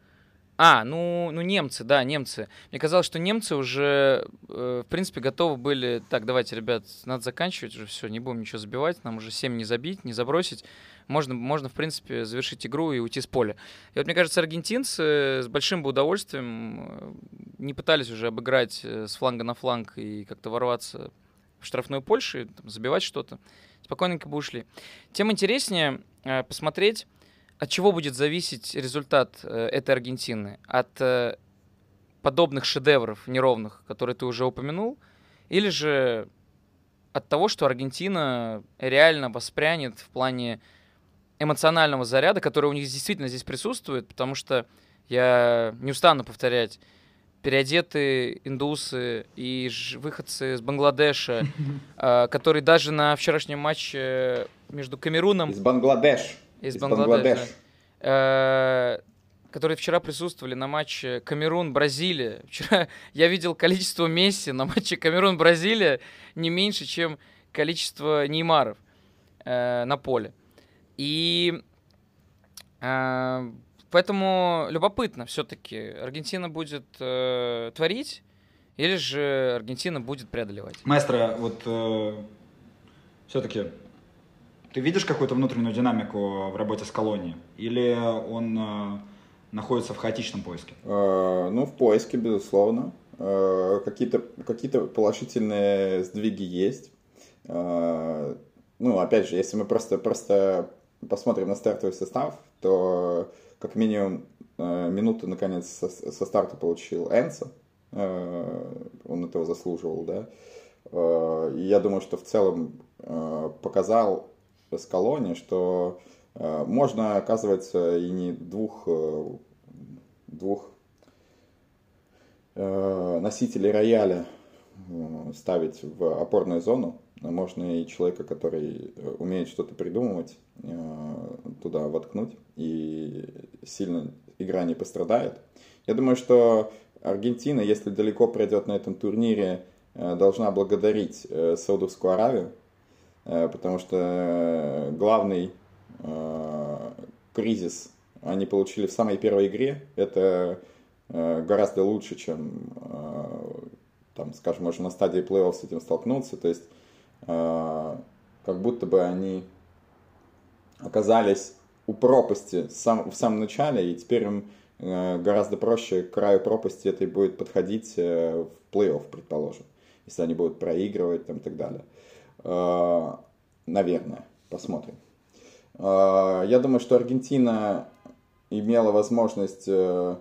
А, ну, ну немцы, да, немцы. Мне казалось, что немцы уже, в принципе, готовы были. Так, давайте, ребят, надо заканчивать уже все, не будем ничего забивать, нам уже 7 не забить, не забросить. Можно, можно, в принципе, завершить игру и уйти с поля. И вот, мне кажется, аргентинцы с большим бы удовольствием э, не пытались уже обыграть э, с фланга на фланг и как-то ворваться в штрафную Польши, там, забивать что-то. Спокойненько бы ушли. Тем интереснее э, посмотреть, от чего будет зависеть результат э, этой Аргентины. От э, подобных шедевров неровных, которые ты уже упомянул, или же от того, что Аргентина реально воспрянет в плане эмоционального заряда, который у них действительно здесь присутствует, потому что я не устану повторять, переодетые индусы и выходцы из Бангладеша, э, которые даже на вчерашнем матче между Камеруном Из Бангладеш. из из Бангладеш, Бангладеш. Э, которые вчера присутствовали на матче Камерун-Бразилия. Вчера я видел количество Месси на матче Камерун-Бразилия не меньше, чем количество Неймаров э, на поле. И э, поэтому любопытно все-таки, Аргентина будет э, творить или же Аргентина будет преодолевать. Маэстро, вот все-таки ты видишь какую-то внутреннюю динамику в работе с колонией? Или он э, находится в хаотичном поиске? Э, Ну, в поиске, безусловно. Э, Какие-то какие положительные сдвиги есть. Э, ну, опять же, если мы просто, просто посмотрим на стартовый состав, то как минимум э, минуту, наконец, со, старта получил Энса. Он этого заслуживал, да. И я думаю, что в целом показал Скалоне, что можно, оказывается, и не двух, двух носителей рояля ставить в опорную зону. Можно и человека, который э, умеет что-то придумывать, э, туда воткнуть, и сильно игра не пострадает. Я думаю, что Аргентина, если далеко пройдет на этом турнире, э, должна благодарить Саудовскую Аравию, потому что главный кризис они получили в самой первой игре. Это гораздо лучше, чем там, скажем, можно на стадии плей-офф с этим столкнуться, то есть как будто бы они оказались у пропасти в самом начале, и теперь им э, гораздо проще к краю пропасти этой будет подходить э, в плей-офф, предположим, если они будут проигрывать там, и так далее. Э, наверное, посмотрим. Э, я думаю, что Аргентина имела возможность э,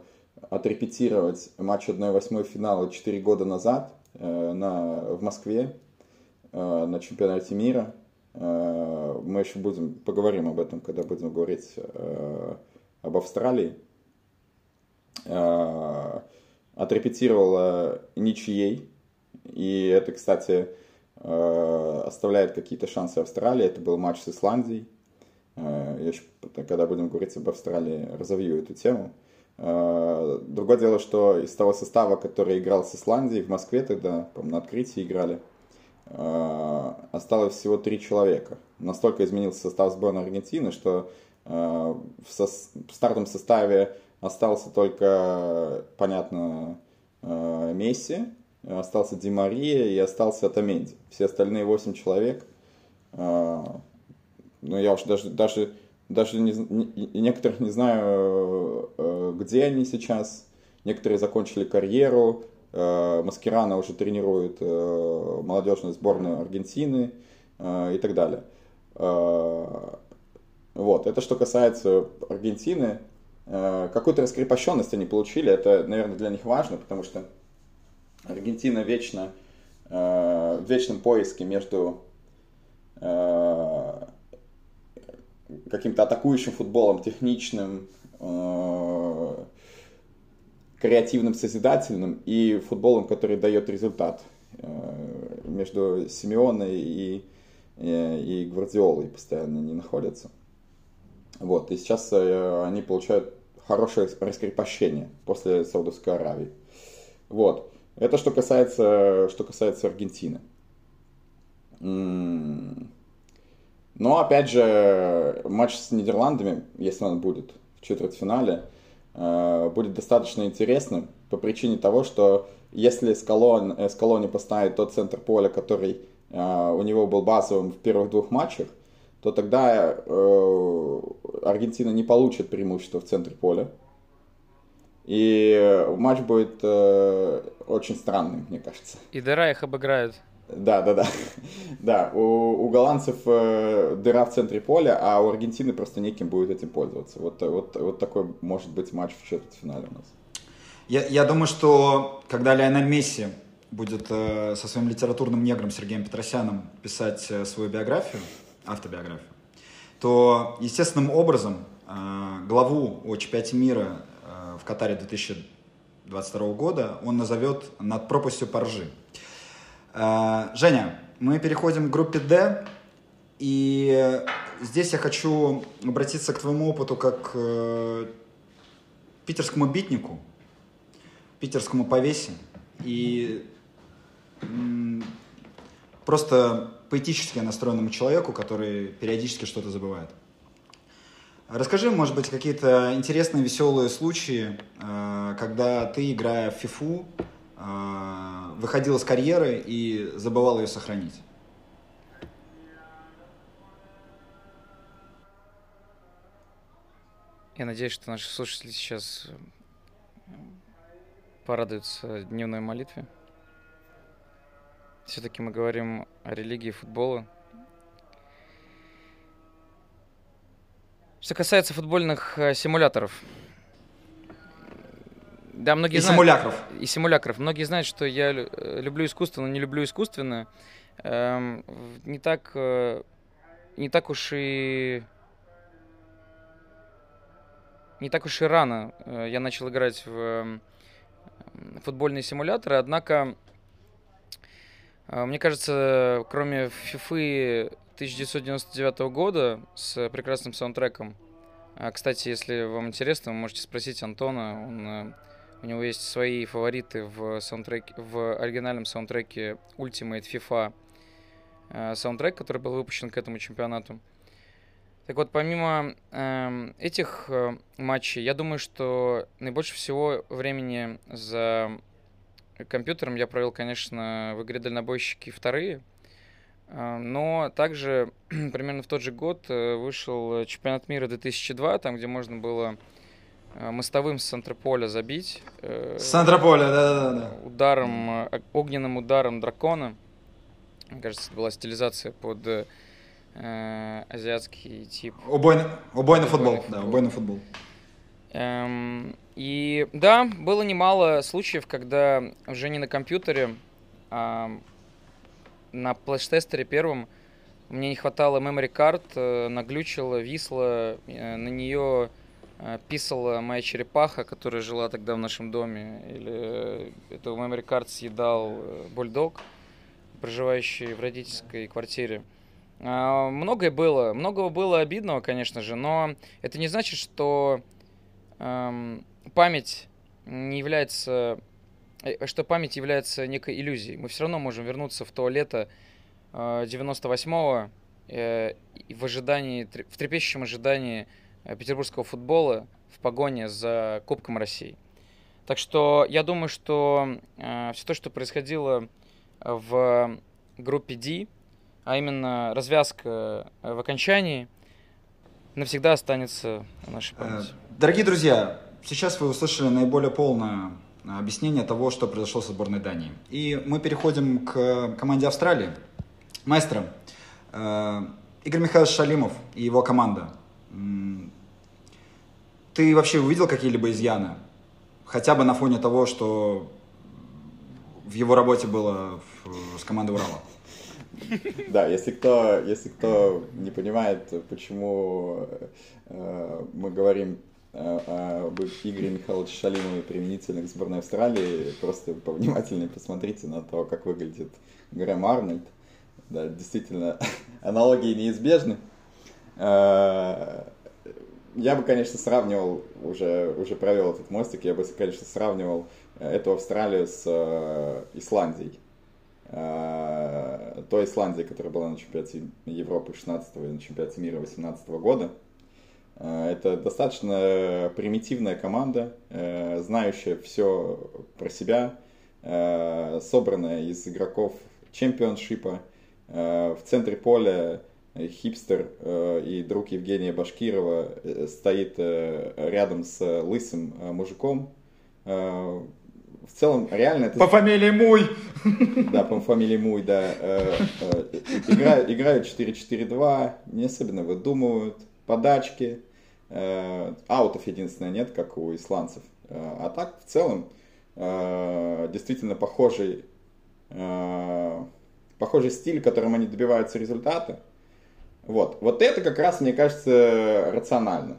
отрепетировать матч 1-8 финала 4 года назад э, на, в Москве э, на чемпионате мира. Э, мы еще будем, поговорим об этом, когда будем говорить э, об Австралии. Э, отрепетировала ничьей. И это, кстати, э, оставляет какие-то шансы Австралии. Это был матч с Исландией. Э, я еще, когда будем говорить об Австралии, разовью эту тему. Э, другое дело, что из того состава, который играл с Исландией в Москве тогда, по на открытии играли, э, осталось всего три человека. Настолько изменился состав сборной Аргентины, что э, в, со в стартовом составе остался только, понятно, Месси, остался Ди Мария и остался Атаменди. Все остальные восемь человек, ну я уж даже, даже даже не, не, некоторых не знаю, э, где они сейчас. Некоторые закончили карьеру. Э, Маскирана уже тренирует э, молодежную сборную Аргентины и так далее. Вот, это что касается Аргентины. Какую-то раскрепощенность они получили, это, наверное, для них важно, потому что Аргентина вечно в вечном поиске между каким-то атакующим футболом, техничным, э, креативным, созидательным и футболом, который дает результат. Э, между Симеоной и, э, и Гвардиолой постоянно не находятся. Вот, и сейчас они получают хорошее раскрепощение после Саудовской Аравии. Вот. Это что касается, что касается Аргентины. Но, опять же, матч с Нидерландами, если он будет в четвертьфинале, э, будет достаточно интересным по причине того, что если Скалон, э, Скалони поставит тот центр поля, который э, у него был базовым в первых двух матчах, то тогда Аргентина не получит преимущество в центре поля. И матч будет очень странным, мне кажется. И Дера их обыграют. Да, да, да. Да, у, у голландцев э, дыра в центре поля, а у Аргентины просто неким будет этим пользоваться. Вот, вот, вот такой может быть матч в четвертьфинале у нас. Я, я думаю, что когда Лионель Месси будет э, со своим литературным негром Сергеем Петросяном писать э, свою биографию, автобиографию, то естественным образом э, главу о чемпионате мира э, в Катаре 2022 года он назовет над пропастью Поржи. Э, Женя, мы переходим к группе D. И здесь я хочу обратиться к твоему опыту как э, питерскому битнику, питерскому повесе. И просто поэтически настроенному человеку, который периодически что-то забывает. Расскажи, может быть, какие-то интересные, веселые случаи, э, когда ты, играя в фифу, а, выходил из карьеры и забывал ее сохранить. Я надеюсь, что наши слушатели сейчас э, порадуются дневной молитве. все-таки мы говорим о религии футбола. Что касается футбольных э, симуляторов. Да, многие И знают... симулякров. И симулякров. Многие знают, что я э, люблю искусство, но не люблю искусственно. Эм, не так... э, Не так уж и... Не так уж и рано э, я начал играть в эм, футбольные симуляторы, однако, э, мне кажется, кроме FIFA 1999 года с прекрасным саундтреком, а, кстати, если вам интересно, вы можете спросить Антона, он, э, у него есть свои фавориты в, саундтреке, в оригинальном саундтреке Ultimate FIFA э, саундтрек, который был выпущен к этому чемпионату. Так вот, помимо эм, этих э, матчей, я думаю, что наибольше всего времени за компьютером я провел, конечно, в игре «Дальнобойщики вторые», а, но также примерно в тот же год э, вышел чемпионат мира 2002, там, где можно было э, мостовым с центра забить. э, С Антрополя, да-да-да. ударом, э, огненным ударом дракона. Мне кажется, это была стилизация под э, э, азиатский тип. Убойный, убойный футбол. футбол. Да, убойный футбол. Эм, и да, было немало случаев, когда уже не на компьютере, а на флеш-тестере первом мне не хватало memory card, э, наглючила, висла, э, на нее э, писала моя черепаха, которая жила тогда в нашем доме, или э, эту memory card съедал э, бульдог, проживающий в родительской квартире. А, Многое было, многого было обидного, конечно же, но это не значит, что эм, память не является, э, что память является некой иллюзией. Мы все равно можем вернуться в то лето э, 98-го э, и в ожидании, в трепещущем ожидании петербургского футбола в погоне за Кубком России. Так что я думаю, что все то, что происходило в группе D, а именно развязка э, в окончании, навсегда останется в нашей Э, памяти. Дорогие друзья, сейчас вы услышали наиболее полное э, объяснение того, что произошло со сборной Дании. И мы переходим к команде Австралии. Маэстро, э, Игорь Михайлович Шалимов и его команда. Ты вообще увидел какие-либо изъяны? Хотя бы на фоне того, что в его работе было в- с командой Урала. Да, если кто, если кто не понимает, почему э, мы говорим э, об Игоре Михайловиче Шалимове применительно к сборной Австралии, просто повнимательнее посмотрите на то, как выглядит Грэм Арнольд. Да, действительно, аналогии неизбежны. Э, Я бы, конечно, сравнивал, уже, уже провел этот мостик, я бы, конечно, сравнивал э, эту Австралию с э, Исландией э, той Исландии, которая была на чемпионате Европы 16 и на чемпионате мира 18 года. Э, Это достаточно примитивная команда, э, знающая все про себя, э, собранная из игроков чемпионшипа. Э, В центре поля хипстер э, и друг Евгения Башкирова э, стоит э, рядом с лысым э, мужиком. Э, В целом, реально это... По фамилии Муй! Да, по фамилии Муй, да. Э, э, Играют, играют 4-4-2, не особенно выдумывают, подачки. Э, Аутов единственное нет, как у исландцев. Э, А так, в целом, э, действительно похожий, э, похожий стиль, которым они добиваются результата. Вот. Вот это как раз, мне кажется, рационально.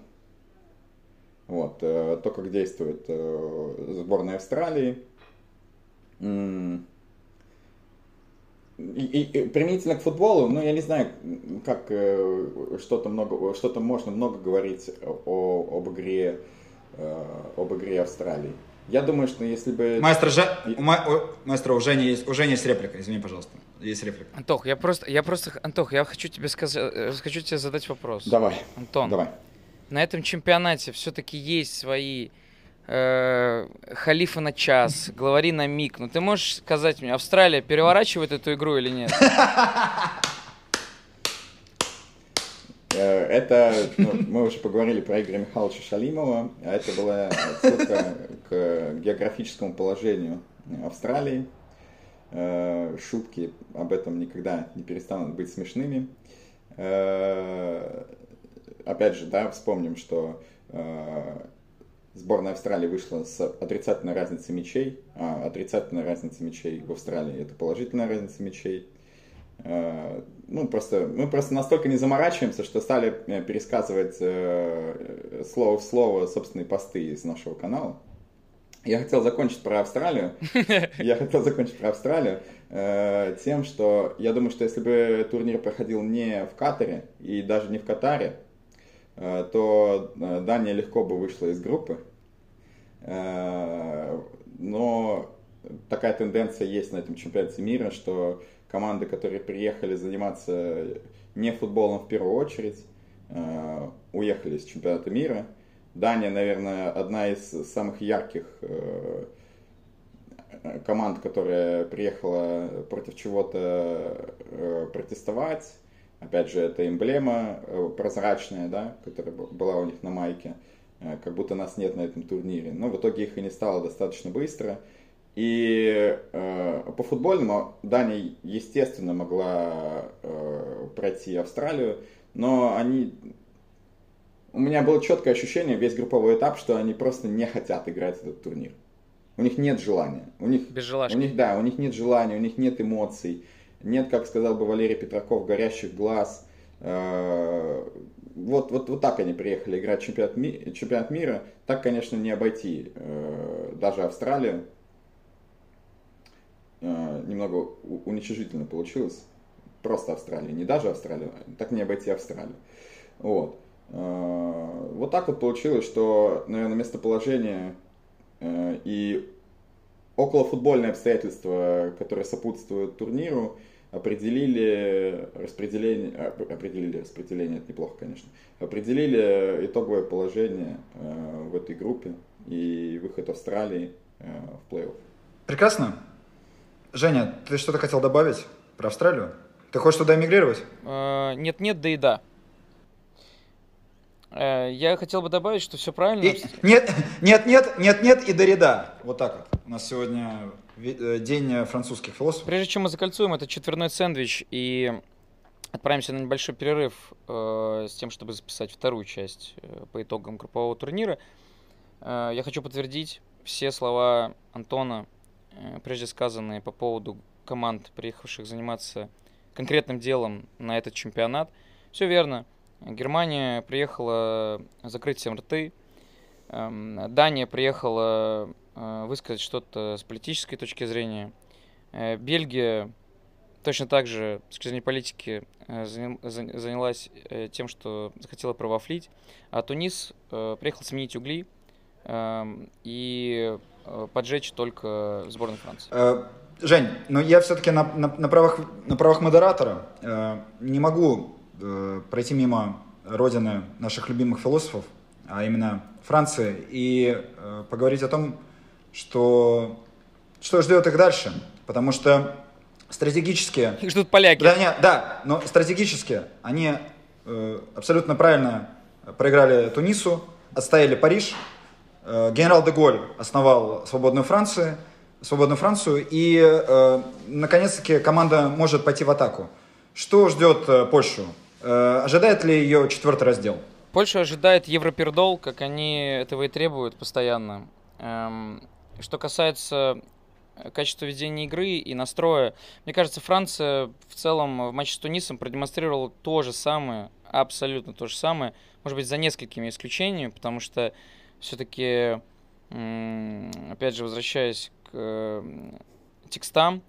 Вот. э, То, как действует э, сборная Австралии. И, и- и применительно к футболу, ну, я не знаю, как э, что-то много, что-то можно много говорить о, об игре, э, об игре Австралии. Я думаю, что если бы... Маэстро, Же- у ма- о, маэстро, у Жени есть, у Жени есть реплика, извини, пожалуйста. Есть реплика. Антох, я просто, я просто, Антох, я хочу тебе сказать, э, хочу тебе задать вопрос. Давай, Антон, давай. на этом чемпионате все-таки есть свои э, халифы на час, главари на миг. Но ты можешь сказать мне, Австралия переворачивает эту игру или нет? Э, Это, ну, мы уже поговорили про Игоря Михайловича Шалимова, а это была отсылка к географическому положению Австралии. Э, шутки об этом никогда не перестанут быть смешными. Э, опять же, да, вспомним, что э, сборная Австралии вышла с отрицательной разницей мячей, а отрицательная разница мячей в Австралии это положительная разница мячей. Ну, просто, мы просто настолько не заморачиваемся, что стали пересказывать слово в слово собственные посты из нашего канала. Я хотел закончить про Австралию. Я хотел закончить про Австралию э, тем, что я думаю, что если бы турнир проходил не в Катаре и даже не в Катаре, э, то Дания легко бы вышла из группы. Э, но такая тенденция есть на этом чемпионате мира, что команды, которые приехали заниматься не футболом в первую очередь, э, уехали с чемпионата мира. Дания, наверное, одна из самых ярких э, команд, которая приехала против чего-то э, протестовать. Опять же, это эмблема прозрачная, да, которая была у них на майке. Как будто нас нет на этом турнире. Но в итоге их и не стало достаточно быстро. И э, по футбольному Дания, естественно, могла э, пройти Австралию, но они... У меня было четкое ощущение весь групповой этап, что они просто не хотят играть этот турнир. У них нет желания. У них, Без у них, да, у них нет желания, у них нет эмоций. Нет, как сказал бы Валерий Петраков, горящих глаз. Э, вот, вот, вот так они приехали играть чемпионат, ми, чемпионат мира. Так, конечно, не обойти э, даже Австралию. Э, немного уничижительно получилось. Просто Австралия, не даже Австралию, так не обойти Австралию. Вот. Э, вот так вот получилось, что, наверное, местоположение э, и околофутбольные обстоятельства, которые сопутствуют турниру, определили распределение, определили распределение, это неплохо, конечно, определили итоговое положение в этой группе и выход Австралии в плей-офф. Прекрасно. Женя, ты что-то хотел добавить про Австралию? Ты хочешь туда эмигрировать? Э, нет-нет, да и да. Э, я хотел бы добавить, что все правильно. И, нет, нет, нет, нет, нет и Дорида. Вот так вот. У нас сегодня э, день французских философов. Прежде чем мы закольцуем этот четверной сэндвич и отправимся на небольшой перерыв э, с тем, чтобы записать вторую часть э, по итогам группового турнира, э, я хочу подтвердить все слова Антона Э, прежде сказанные по поводу команд, приехавших заниматься конкретным делом на этот чемпионат. Все верно. Германия приехала закрыть всем рты. Эм, Дания приехала э, высказать что-то с политической точки зрения. Э, Бельгия точно так же, с точки зрения политики, занялась тем, что захотела провафлить. А Тунис приехал сменить угли эм, и Э, поджечь только сборную Франции. Э, Жень, но я все-таки на, на, на, правах, на правах модератора э, не могу э, пройти мимо родины наших любимых философов, а именно Франции, и э, поговорить о том, что, что ждет их дальше. Потому что стратегически... Их ждут поляки. Да, нет, да но стратегически они э, абсолютно правильно проиграли Тунису, отстояли Париж, Э, генерал де Голь основал свободную Францию, свободную Францию, и э, наконец-таки команда может пойти в атаку. Что ждет э, Польшу? Э, ожидает ли ее четвертый раздел? Польша ожидает Европердол, как они этого и требуют постоянно. Эм, что касается качества ведения игры и настроя, мне кажется, Франция в целом в матче с Тунисом продемонстрировала то же самое, абсолютно то же самое, может быть, за несколькими исключениями, потому что все-таки, опять же, возвращаясь к текстам,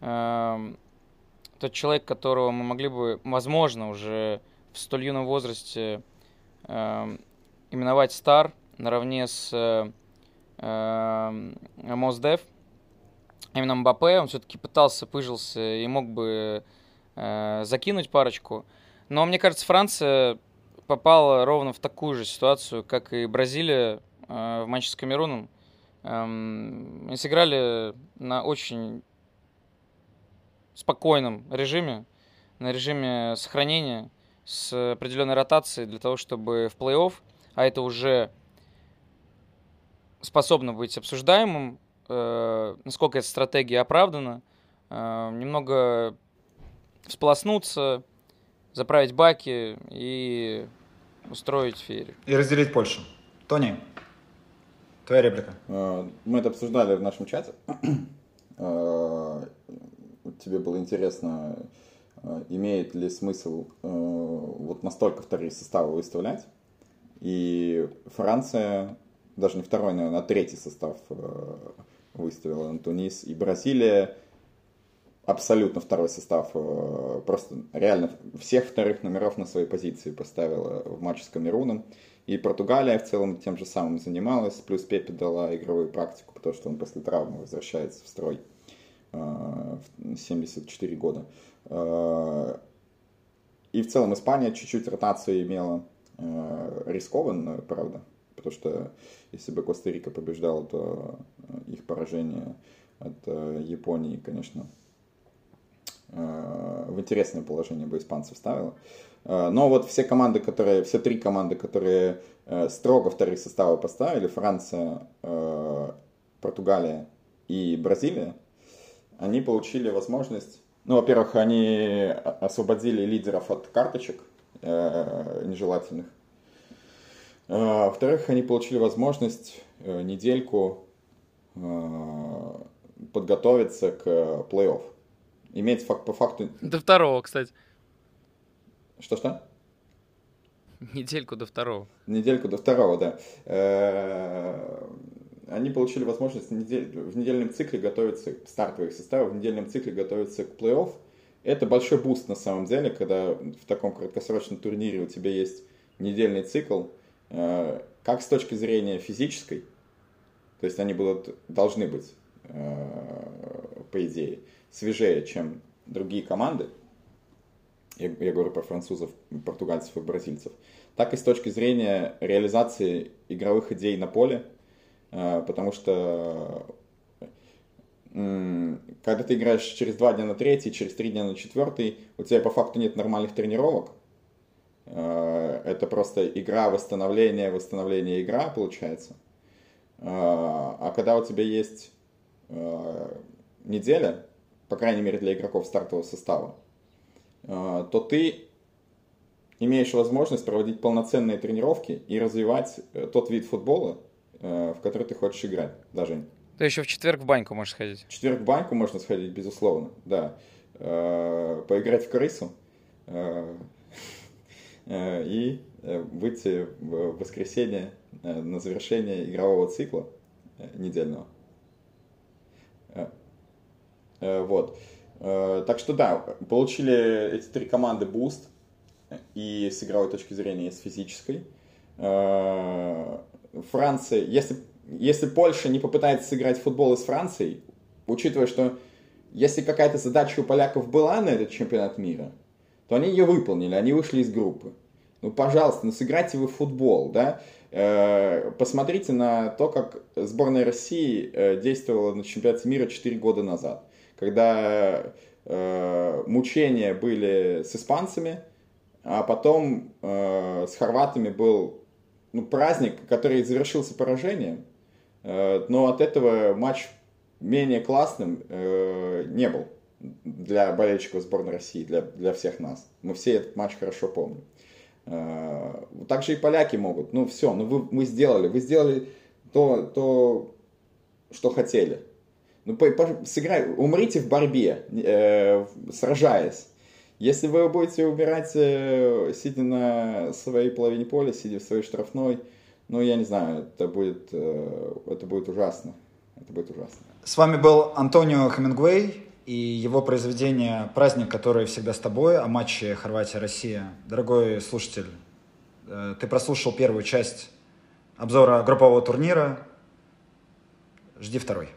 эм, тот человек, которого мы могли бы, возможно, уже в столь юном возрасте эм, именовать стар наравне с э, Моздев, именно Мбаппе, он все-таки пытался, пыжился и мог бы э, закинуть парочку. Но мне кажется, Франция попала ровно в такую же ситуацию, как и Бразилия э, в матче с Камеруном. Эм, сыграли на очень спокойном режиме, на режиме сохранения с определенной ротацией для того, чтобы в плей-офф, а это уже способно быть обсуждаемым, э, насколько эта стратегия оправдана, э, немного всполоснуться, заправить баки и устроить феерию. И разделить Польшу. Тони, твоя реплика. Э, Мы это обсуждали в нашем чате. Тебе было интересно, э, имеет ли смысл э, вот настолько вторые составы выставлять. И Франция, даже не второй, наверное, а третий состав э, выставила на Тунис. И Бразилия абсолютно второй состав. Просто реально всех вторых номеров на своей позиции поставила в матче с Камеруном. И Португалия в целом тем же самым занималась. Плюс Пепе дала игровую практику, потому что он после травмы возвращается в строй в 74 года. Э, И в целом Испания чуть-чуть ротацию имела э, рискованную, правда. Потому что если бы Коста-Рика побеждала, то э, их поражение от э, Японии, конечно, э, в интересное положение бы испанцев ставило. Э, Но вот все команды, которые, все три команды, которые э, строго вторые составы поставили, Франция, э, Португалия и Бразилия, они получили возможность, ну, во-первых, они освободили лидеров от карточек э, нежелательных. Э, Во-вторых, они получили возможность э, недельку э, подготовиться к плей-офф. Иметь фак- по факту... До второго, кстати. Что-что? Недельку до второго. Недельку до второго, да. Они получили возможность недель- в недельном цикле готовиться к стартовых составов, в недельном цикле готовиться к плей-офф. Это большой буст на самом деле, когда в таком краткосрочном турнире у тебя есть недельный цикл, э, как с точки зрения физической, то есть они будут, должны быть, э, по идее, свежее, чем другие команды, я, я говорю про французов, португальцев и бразильцев, так и с точки зрения реализации игровых идей на поле, потому что когда ты играешь через два дня на третий, через три дня на четвертый, у тебя по факту нет нормальных тренировок. Э, Это просто игра, восстановление, восстановление, игра получается. Э, А когда у тебя есть неделя, по крайней мере для игроков стартового состава, то ты имеешь возможность проводить полноценные тренировки и развивать э, тот вид футбола, в который ты хочешь играть. Даже Ты еще в четверг в баньку можешь сходить. в четверг в баньку можно сходить, безусловно, да. Э, Поиграть в крысу э, э, и э, выйти в воскресенье э, на завершение игрового цикла э, недельного. Э, э, Вот. Э, Так что да, получили эти три команды буст и с игровой точки зрения, и с физической. Франция, если, если Польша не попытается сыграть в футбол с Францией, учитывая, что если какая-то задача у поляков была на этот чемпионат мира, то они ее выполнили, они вышли из группы. Ну, пожалуйста, ну сыграйте вы в футбол, да? Э, Посмотрите на то, как сборная России э, действовала на чемпионате мира 4 года назад, когда э, мучения были с испанцами, а потом с хорватами был ну, праздник, который завершился поражением, Э, но от этого матч менее классным э, не был для болельщиков сборной России, для, для всех нас. Мы все этот матч хорошо помним. Э, Также и поляки могут. Ну все, ну вы, мы сделали. Вы сделали то, то что хотели. Ну, по- по- сыграй, умрите в борьбе, э, сражаясь. Если вы будете убирать, э, сидя на своей половине поля, сидя в своей штрафной, ну, я не знаю, это будет, э, это будет ужасно. Это будет ужасно. С вами был Антонио Хемингуэй и его произведение «Праздник, который всегда с тобой» о матче Хорватия-Россия. Дорогой слушатель, э, ты прослушал первую часть обзора группового турнира. Жди второй.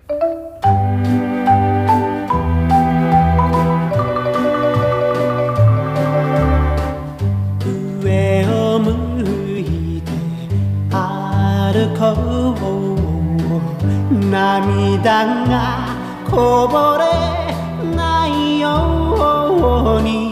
涙がこぼれないように。